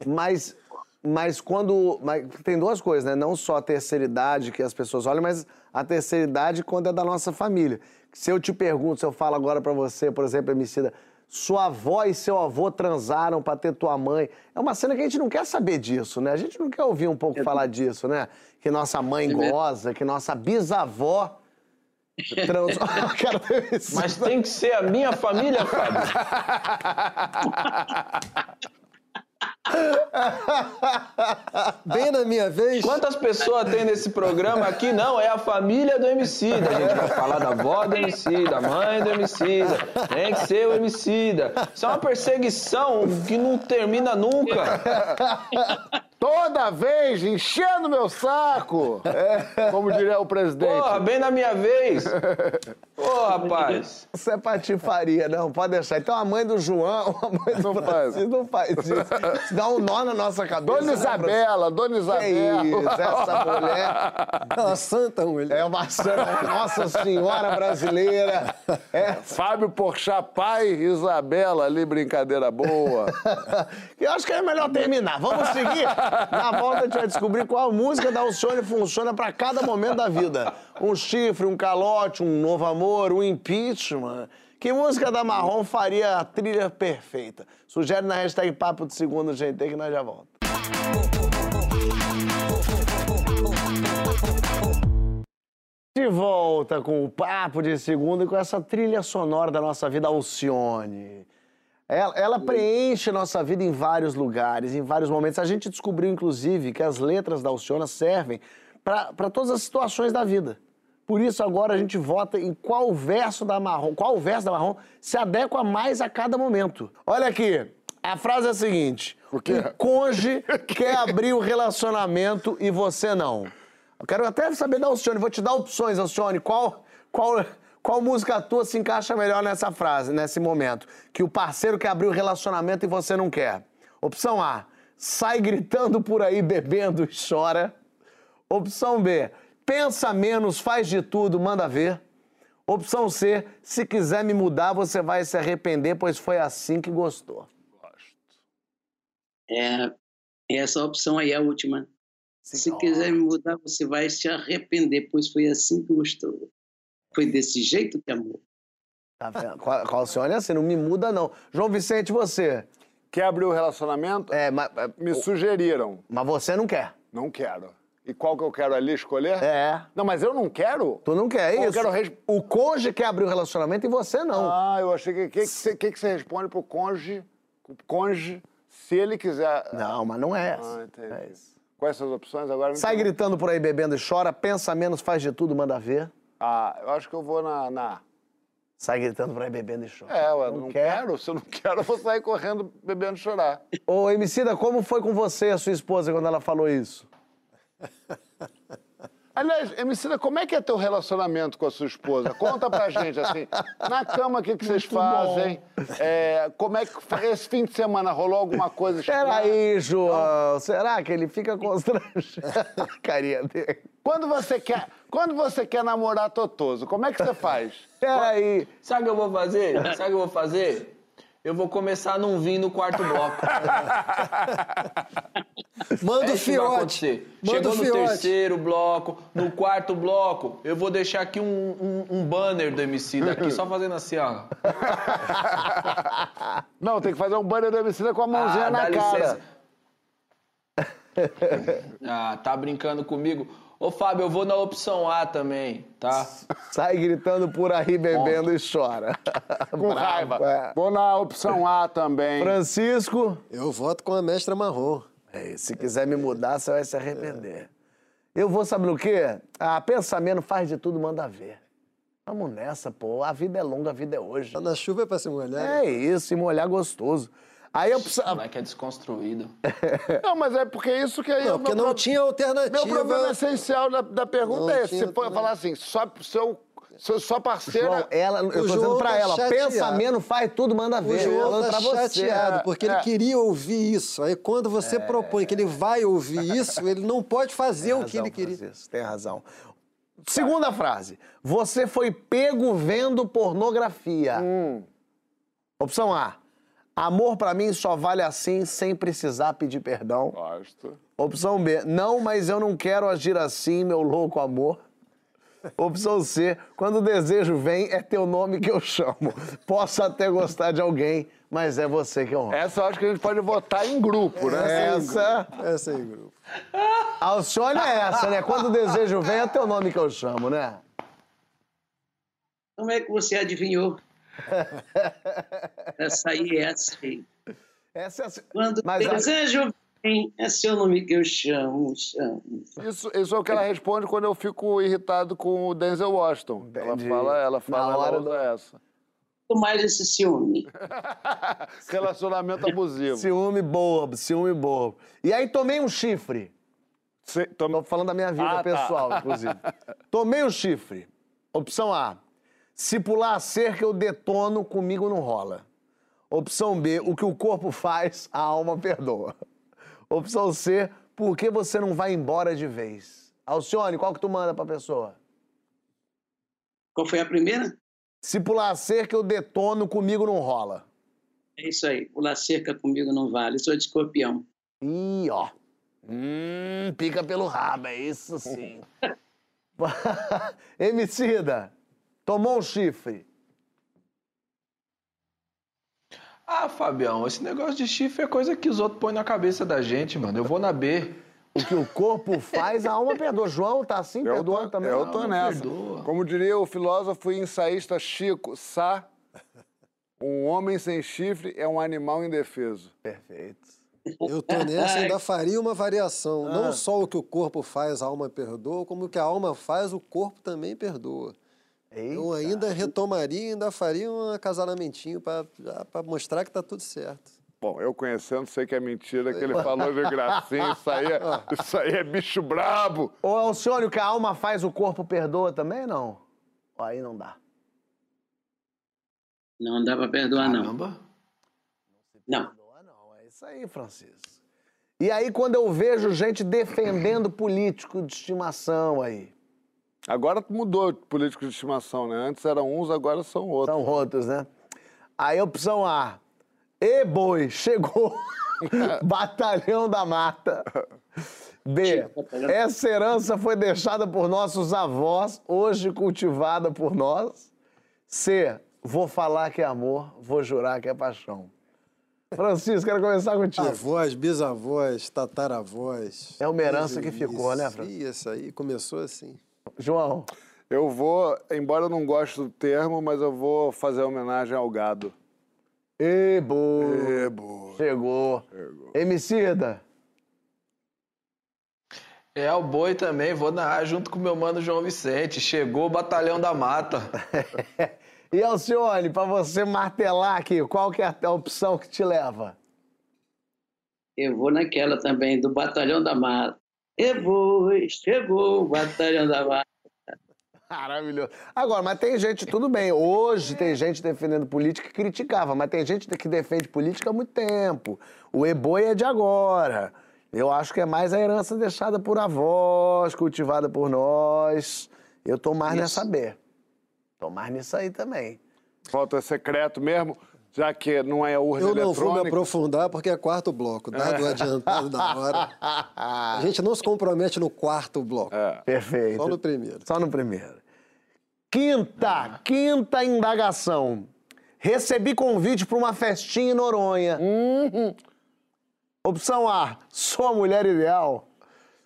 Mas, mas quando. Mas tem duas coisas, né? Não só a terceira idade que as pessoas olham, mas a terceira idade quando é da nossa família. Se eu te pergunto, se eu falo agora pra você, por exemplo, Emicida, sua avó e seu avô transaram pra ter tua mãe. É uma cena que a gente não quer saber disso, né? A gente não quer ouvir um pouco falar disso, né? Que nossa mãe goza, que nossa bisavó transou. Isso. Mas tem que ser a minha família, Fábio. Bem na minha vez. Quantas pessoas tem nesse programa aqui? Não, é a família do Emicida. A gente vai falar da avó do Emicida, da mãe do Emicida. Tem que ser o Emicida. Isso é uma perseguição que não termina nunca. Toda vez enchendo meu saco! Como diria o presidente. Porra, bem na minha vez. Ô, rapaz. Isso é patifaria, não, pode deixar. Então a mãe do João, a mãe do Não faz. Francisco não faz isso. Isso dá um nó na nossa cabeça. Dona né, Isabela, Dona Francisco? Que Isabela. isso, essa mulher É uma santa mulher. é uma santa, Nossa Senhora brasileira. É, Fábio Porchat, pai, Isabela ali, brincadeira boa. eu acho que é melhor terminar. Vamos seguir? Na volta a gente vai descobrir qual música da Alcione funciona pra cada momento da vida. Um chifre, um calote, um novo amor, um impeachment. Que música da Marrom faria a trilha perfeita? Sugere na hashtag Papo de Segundo GT que nós já voltamos. De volta com o Papo de Segunda e com essa trilha sonora da nossa vida, Alcione. Ela, ela preenche nossa vida em vários lugares, em vários momentos. A gente descobriu, inclusive, que as letras da Alcione servem para todas as situações da vida. Por isso, agora a gente vota em qual verso da Marrom, qual verso da Marrom se adequa mais a cada momento. Olha aqui, A frase é a seguinte: o cônjuge quer abrir o relacionamento e você não. Eu quero até saber da Alcione, vou te dar opções, Alcione. Qual, qual, qual música tua se encaixa melhor nessa frase, nesse momento? Que o parceiro quer abrir o relacionamento e você não quer. Opção A: sai gritando por aí, bebendo e chora. Opção B: pensa menos, faz de tudo, manda ver. Opção C: se quiser me mudar, você vai se arrepender, pois foi assim que gostou. É, essa opção aí é a última. Se quiser me mudar, você vai se arrepender, pois foi assim que gostou. Foi desse jeito que amou. Tá vendo? Qual, qual Alcione é assim, não me muda não. João Vicente, você? Quer abrir o relacionamento? É, mas... Me sugeriram. Mas você não quer. Não quero. E qual que eu quero ali escolher? É. Não, mas eu não quero. Tu não quer, é Ou eu isso? quero res- O cônjuge quer abrir o relacionamento e você não. Ah, eu achei que. O que, que, você- que, que você responde pro cônjuge, o cônjuge, se ele quiser. Não, mas não é Ah, essa. entendi. É isso. Quais são as opções agora? me Sai gritando por aí, bebendo e chora, pensa menos, faz de tudo, manda ver. Ah, eu acho que eu vou na. na... Sai gritando por aí, bebendo e chora. É, ué, não, Não quer? quero. Se eu não quero, eu vou sair correndo bebendo e chorar. Ô, Emicida, como foi com você e a sua esposa quando ela falou isso? Aliás, Emicida, como é que é teu relacionamento com a sua esposa? Conta pra gente, assim, na cama, o que, que vocês fazem? É, como é que esse fim de semana rolou alguma coisa estranha? Peraí, João, será que ele fica constrangido? Carinha dele. Quando você quer, quando você quer namorar Totoso, como é que você faz? Peraí. Sabe o que eu vou fazer? Sabe o que eu vou fazer? Eu vou começar a não vir no quarto bloco. Manda É o fiote. Manda Chegou o no fiote. terceiro bloco, no quarto bloco, eu vou deixar aqui um, um, um banner do MC daqui, só fazendo assim, ó. Não, tem que fazer um banner do Emicida com a mãozinha Ah, na cara. licença. Ah, tá brincando comigo? Ô, Fábio, eu vou na opção A também, tá? Sai gritando por aí, bebendo e chora. Com raiva. É. Vou na opção A também. Francisco. Eu voto com a mestra marrom. É, se quiser me mudar, você vai se arrepender. Eu vou, sabe no quê? Ah, pensamento faz de tudo, manda ver. Vamos nessa, pô. A vida é longa, a vida é hoje. Tá na chuva é pra se molhar. É isso, se molhar gostoso. Aí eu preciso. Como é que é desconstruído? Não, mas é porque isso que aí... Não, o porque meu não pro- tinha alternativa. Meu problema essencial da, da pergunta Não é esse. Você falar assim, só, seu, sua parceira... João, ela, eu O tô dizendo João pra tá ela, chateado. pensamento faz tudo, manda O ver. João Falando tá pra você. chateado, porque É. ele queria ouvir isso. Aí quando você propõe que ele vai ouvir isso, ele não pode fazer o que ele queria. Francisco, tem razão. Segunda frase. Você foi pego vendo pornografia. Opção A. Amor pra mim só vale assim, sem precisar pedir perdão. Gosto. Opção B. Não, mas eu não quero agir assim, meu louco amor. Opção C. Quando o desejo vem, é teu nome que eu chamo. Posso até gostar de alguém, mas é você que eu amo. Essa eu acho que a gente pode votar em grupo, né? Essa. Essa aí, grupo. A Alcione é essa, né? Quando o desejo vem, é teu nome que eu chamo, né? Como é que você adivinhou? Essa aí é assim. Essa é a... Quando Mas a- desejo vem, é seu nome que eu chamo, chamo. Isso, isso é o que ela responde quando eu fico irritado com o Denzel Washington. Ela Entendi. fala, ela Na fala, hora ela usa essa. mais esse ciúme. Relacionamento abusivo. Ciúme bobo, ciúme bobo. E aí tomei um chifre. Se- toma- Tô falando da minha vida Ah, tá. pessoal, inclusive. Tomei um chifre. Opção A. Se pular a cerca, eu detono, comigo não rola. Opção B. O que o corpo faz, a alma perdoa. Opção C. Por que você não vai embora de vez? Alcione, qual que tu manda pra pessoa? Qual foi a primeira? Se pular a cerca, eu detono, comigo não rola. É isso aí. Pular cerca comigo não vale. Sou de escorpião. Ih, ó. Hum, pica pelo rabo, é isso sim. Emicida, tomou um chifre. Ah, Fabião, esse negócio de chifre é coisa que os outros põem na cabeça da gente, mano. Eu vou na B. O que o corpo faz, a alma perdoa. João tá assim, Eu perdoando tô, também. eu Não, tô não nessa. perdoa. Como diria o filósofo e ensaísta Chico Sá, um homem sem chifre é um animal indefeso. Perfeito. Eu tô nessa e ainda faria uma variação. Ah. Não só o que o corpo faz, a alma perdoa, como o que a alma faz, o corpo também perdoa. Eu ainda retomaria ainda faria um acasalamentinho para mostrar que tá tudo certo. Bom, eu conhecendo, sei que é mentira que ele falou de gracinha. Isso aí é, isso aí é bicho brabo. Ô, Alcione, o que a alma faz, o corpo perdoa também, não? Ó, Aí não dá. Não dá pra perdoar, não. Caramba. Não. Perdoa não, é isso aí, Francisco. E aí, quando eu vejo gente defendendo político de estimação aí, Agora mudou de político de estimação, né? Antes eram uns, agora são outros. são outros, né? Aí, opção A. E boi, chegou. Batalhão da Mata. B. Essa herança foi deixada por nossos avós, hoje cultivada por nós. C. Vou falar que é amor, vou jurar que é paixão. Francisco, quero começar contigo. Avós, bisavós, tataravós. É uma herança que ficou, né, Francisco? Isso aí começou assim. João, Eu vou, embora eu não goste do termo, mas eu vou fazer homenagem ao gado. e boi. Ebo. Chegou. Emicida. É o boi também, vou narrar junto com meu mano João Vicente. Chegou o Batalhão da Mata. E Alcione, pra você martelar aqui, qual que é a opção que te leva? Eu vou naquela também, do Batalhão da Mata. E vou, chegou Batalhão da Mata. Maravilhoso. Agora, mas tem gente, tudo bem, hoje tem gente defendendo política que criticava, mas tem gente que defende política há muito tempo. O eboi é de agora. Eu acho que é mais a herança deixada por avós, cultivada por nós. Eu tô mais nessa B. Tô mais nisso aí também. Voto é secreto mesmo, já que não é urna Eu não vou me eletrônica. aprofundar porque é quarto bloco, dado o adiantado da hora. A gente não se compromete no quarto bloco, É. Perfeito. só no primeiro. Só no primeiro. Quinta, quinta indagação. Recebi convite para uma festinha em Noronha. Uhum. Opção A, sou a mulher ideal.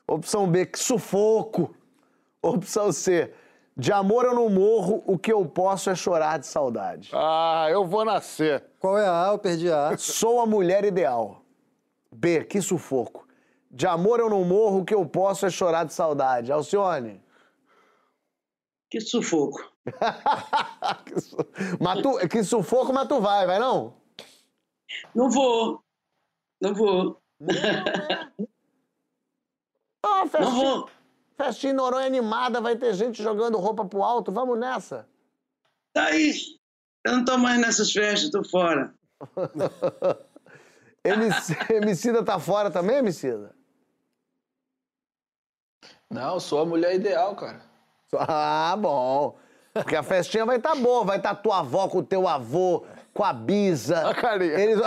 Opção B, que sufoco. Opção C, de amor eu não morro, o que eu posso é chorar de saudade. Ah, eu vou nascer. Qual é a A? Eu perdi a A. Sou a mulher ideal. B, que sufoco. De amor eu não morro, o que eu posso é chorar de saudade. Alcione. Que sufoco. que, su... mas tu- que sufoco, mas tu vai, vai não? Não vou. Não vou. Ah, Não vou. Festinha em Noronha animada, vai ter gente jogando roupa pro alto, vamos nessa. Tá aí. Eu não tô mais nessas festas, tô fora. MC, Emicida tá fora também, Emicida? Não, sou a mulher ideal, cara. Ah, bom. Porque a festinha vai estar boa, vai estar tua avó com o teu avô, com a bisa. A carinha. Eles...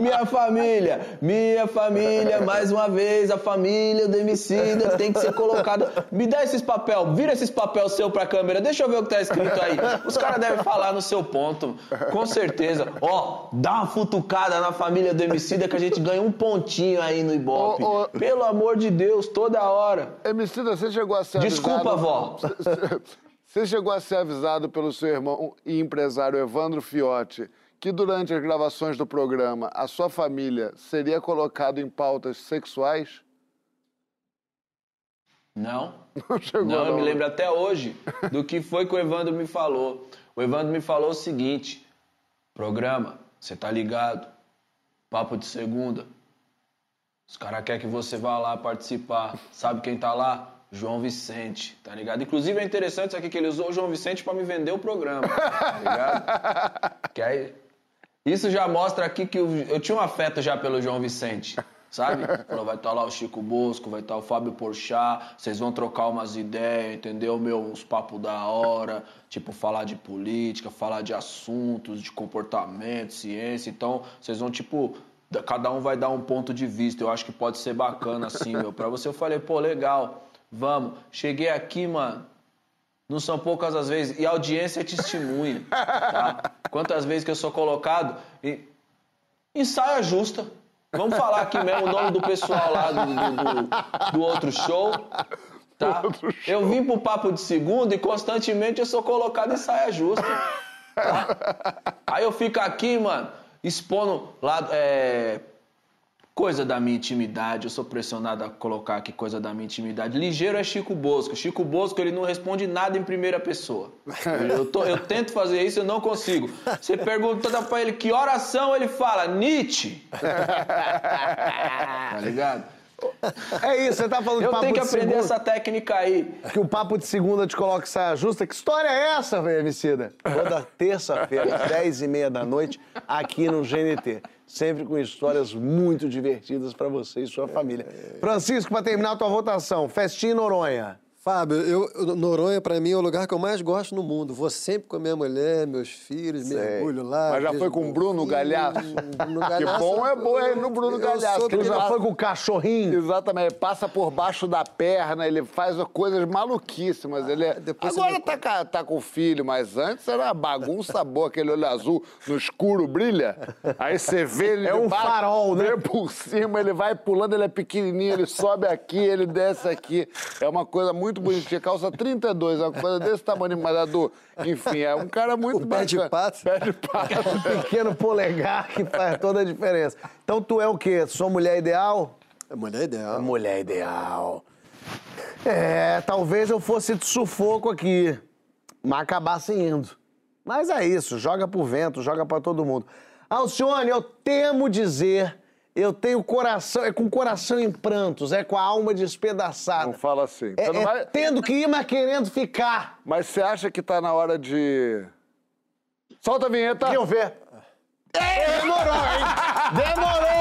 Minha família, minha família, mais uma vez, a família do Emicida tem que ser colocada. Me dá esses papel, vira esses papel seu pra câmera, deixa eu ver o que tá escrito aí. Os caras devem falar no seu ponto, com certeza. Ó, dá uma futucada na família do Emicida que a gente ganha um pontinho aí no Ibope. Ô, ô. Pelo amor de Deus, toda hora. Emicida, você chegou a ser Desculpa, avisado... vó. Você chegou a ser avisado pelo seu irmão e empresário Evandro Fiotti que durante as gravações do programa a sua família seria colocado em pautas sexuais? Não. Não chegou, Não, eu me lembro até hoje do que foi que o Evandro me falou. O Evandro me falou o seguinte: programa, você tá ligado? Papo de segunda. Os caras querem que você vá lá participar. Sabe quem tá lá? João Vicente, tá ligado? Inclusive é interessante isso aqui que ele usou o João Vicente pra me vender o programa, tá ligado? Que aí, isso já mostra aqui que eu, eu tinha um afeto já pelo João Vicente, sabe? Falou, vai estar lá o Chico Bosco, vai estar o Fábio Porchat, vocês vão trocar umas ideias, entendeu? Meu, uns papos da hora, tipo, falar de política, falar de assuntos, de comportamento, ciência. Então, vocês vão, tipo, da- cada um vai dar um ponto de vista. Eu acho que pode ser bacana, assim, meu. Pra você, eu falei, pô, legal, vamos. Cheguei aqui, mano. Não são poucas as vezes. E a audiência é testemunha. Tá? Quantas vezes que eu sou colocado em, em saia justa. Vamos falar aqui mesmo o nome do pessoal lá do, do- do- outro show. Tá? Eu vim pro papo de segunda e constantemente eu sou colocado em saia justa. tá? Aí eu fico aqui, mano, expondo lá. é, Coisa da minha intimidade, eu sou pressionado a colocar aqui coisa da minha intimidade. Ligeiro é Chico Bosco. Chico Bosco, ele não responde nada em primeira pessoa. Eu, tô- eu tento fazer isso, eu não consigo. Você pergunta pra ele que oração, ele fala Nietzsche. Tá ligado? É isso, você tá falando de Eu papo tenho que de aprender segunda, essa técnica aí. que o papo de segunda te coloca saia justa. Que história é essa, velho, Emicida? Toda terça-feira, às 10 e meia da noite, aqui no GNT. Sempre com histórias muito divertidas pra você e sua família. Francisco, pra terminar a tua votação, festinha em Noronha. Fábio, eu, Noronha pra mim é o lugar que eu mais gosto no mundo. Vou sempre com a minha mulher, meus filhos, mergulho lá. Mas já foi com o Bruno Galhaço? Bruno Que bom é bom é no Bruno Galhaço. ele já foi com o cachorrinho. Exatamente, ele passa por baixo da perna, ele faz coisas maluquíssimas. Ele é... depois Agora tá, ca- tá com o filho, mas antes era uma bagunça boa, aquele olho azul no escuro brilha. Aí você vê ele É um debaixo, farol, né? por cima, ele vai pulando, ele é pequenininho, ele sobe aqui, ele desce aqui. É uma coisa muito bonitinha. Calça 32, é uma coisa desse tamanho, mas a do... Enfim, é um cara muito O pé de bacana. pato. Pé de pato. Pequeno polegar que faz toda a diferença. Então tu é o quê? Sua mulher ideal? É mulher ideal. Mulher ideal. É, talvez eu fosse de sufoco aqui, mas acabasse indo. Mas é isso, joga pro vento, joga pra todo mundo. Alcione, eu temo dizer, eu tenho coração, é com coração em prantos, é com a alma despedaçada. Não fala assim. É, não é vai- tendo que ir, mas querendo ficar. Mas você acha que tá na hora de. Solta a vinheta. Eu ver. É, demorou, hein? Demorou!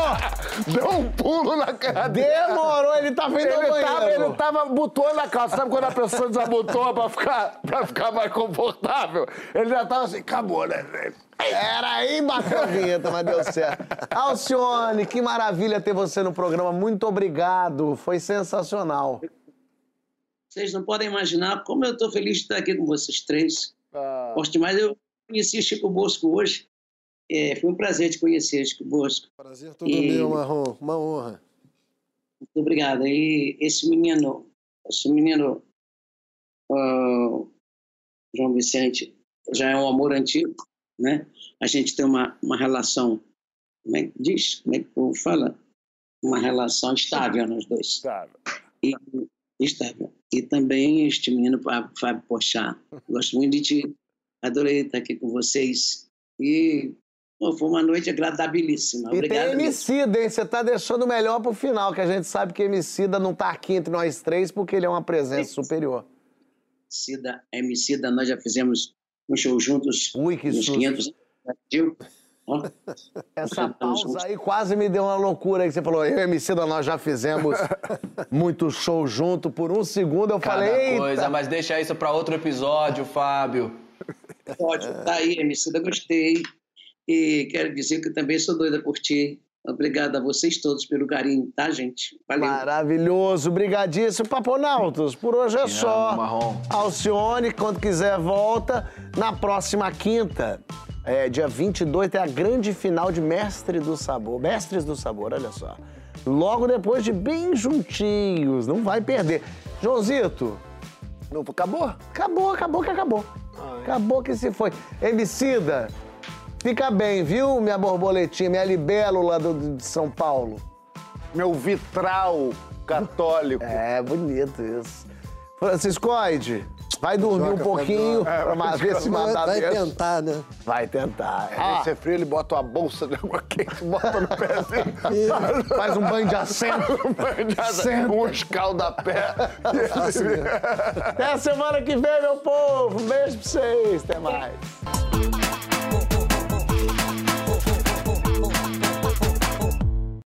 Deu um pulo na cadeira. Demorou, ele tá vendo Ele tava, banheiro. ele tava abotoando a calça. Sabe quando a pessoa desabotoa pra ficar, pra ficar mais confortável? Ele já tava assim, acabou, né? Era aí, bateu a vinheta, mas deu certo. Alcione, que maravilha ter você no programa. Muito obrigado. Foi sensacional. Vocês não podem imaginar como eu estou feliz de estar aqui com vocês três. Ah, Gosto demais. Eu conheci Chico Bosco hoje. É, foi um prazer te conhecer, Chico Bosco. Prazer todo E- meu, Marrom. Uma honra. Muito obrigado. E esse menino, esse menino, ah, João Vicente, já é um amor antigo, né? A gente tem uma, uma relação, como é que diz? Como é que o povo fala? Uma relação estável nós dois. sabe. E, estável. E também este menino, Fábio Pochá. Gosto muito de ti. Adorei estar aqui com vocês. E pô, foi uma noite agradabilíssima. E Obrigado. tem. Emicida, hein? Você tá deixando o melhor pro final, que a gente sabe que Emicida não tá aqui entre nós três porque ele é uma presença superior. Cida, Emicida, nós já fizemos show juntos Ui, que nos susto. 500 Brasil. Ó, Essa pausa aí quase me deu uma loucura aí que você falou. Eu e Emicida, nós já fizemos muito show junto. Por um segundo eu Cada falei, eita. coisa, mas deixa isso pra outro episódio, Fábio. Pode, tá aí, Emicida, gostei. E quero dizer que eu também sou doida por ti. Obrigado a vocês todos pelo carinho, tá, gente? Valeu. Maravilhoso, brigadíssimo. Paponautas, por hoje é só. Marrom. Alcione, quando quiser, volta. Na próxima quinta, é, dia 22, tem a grande final de Mestre do Sabor. Mestres do Sabor, olha só. Logo depois de bem juntinhos, não vai perder. Joãozito, Não, acabou? acabou, acabou que acabou. Acabou que se foi. Emicida, fica bem, viu, minha borboletinha, minha libélula do, de São Paulo. Meu vitral católico. É, bonito isso. Franciscoide, vai dormir um Joga, pouquinho vai pra ma- ver se matar vai dentro. tentar, né? Vai tentar. Aí Ah, frio, ele bota uma bolsa de água quente, bota no pezinho. faz um banho de assento. Senta. um escaldapé. Até a semana que vem, meu povo. Um beijo pra vocês. Até mais.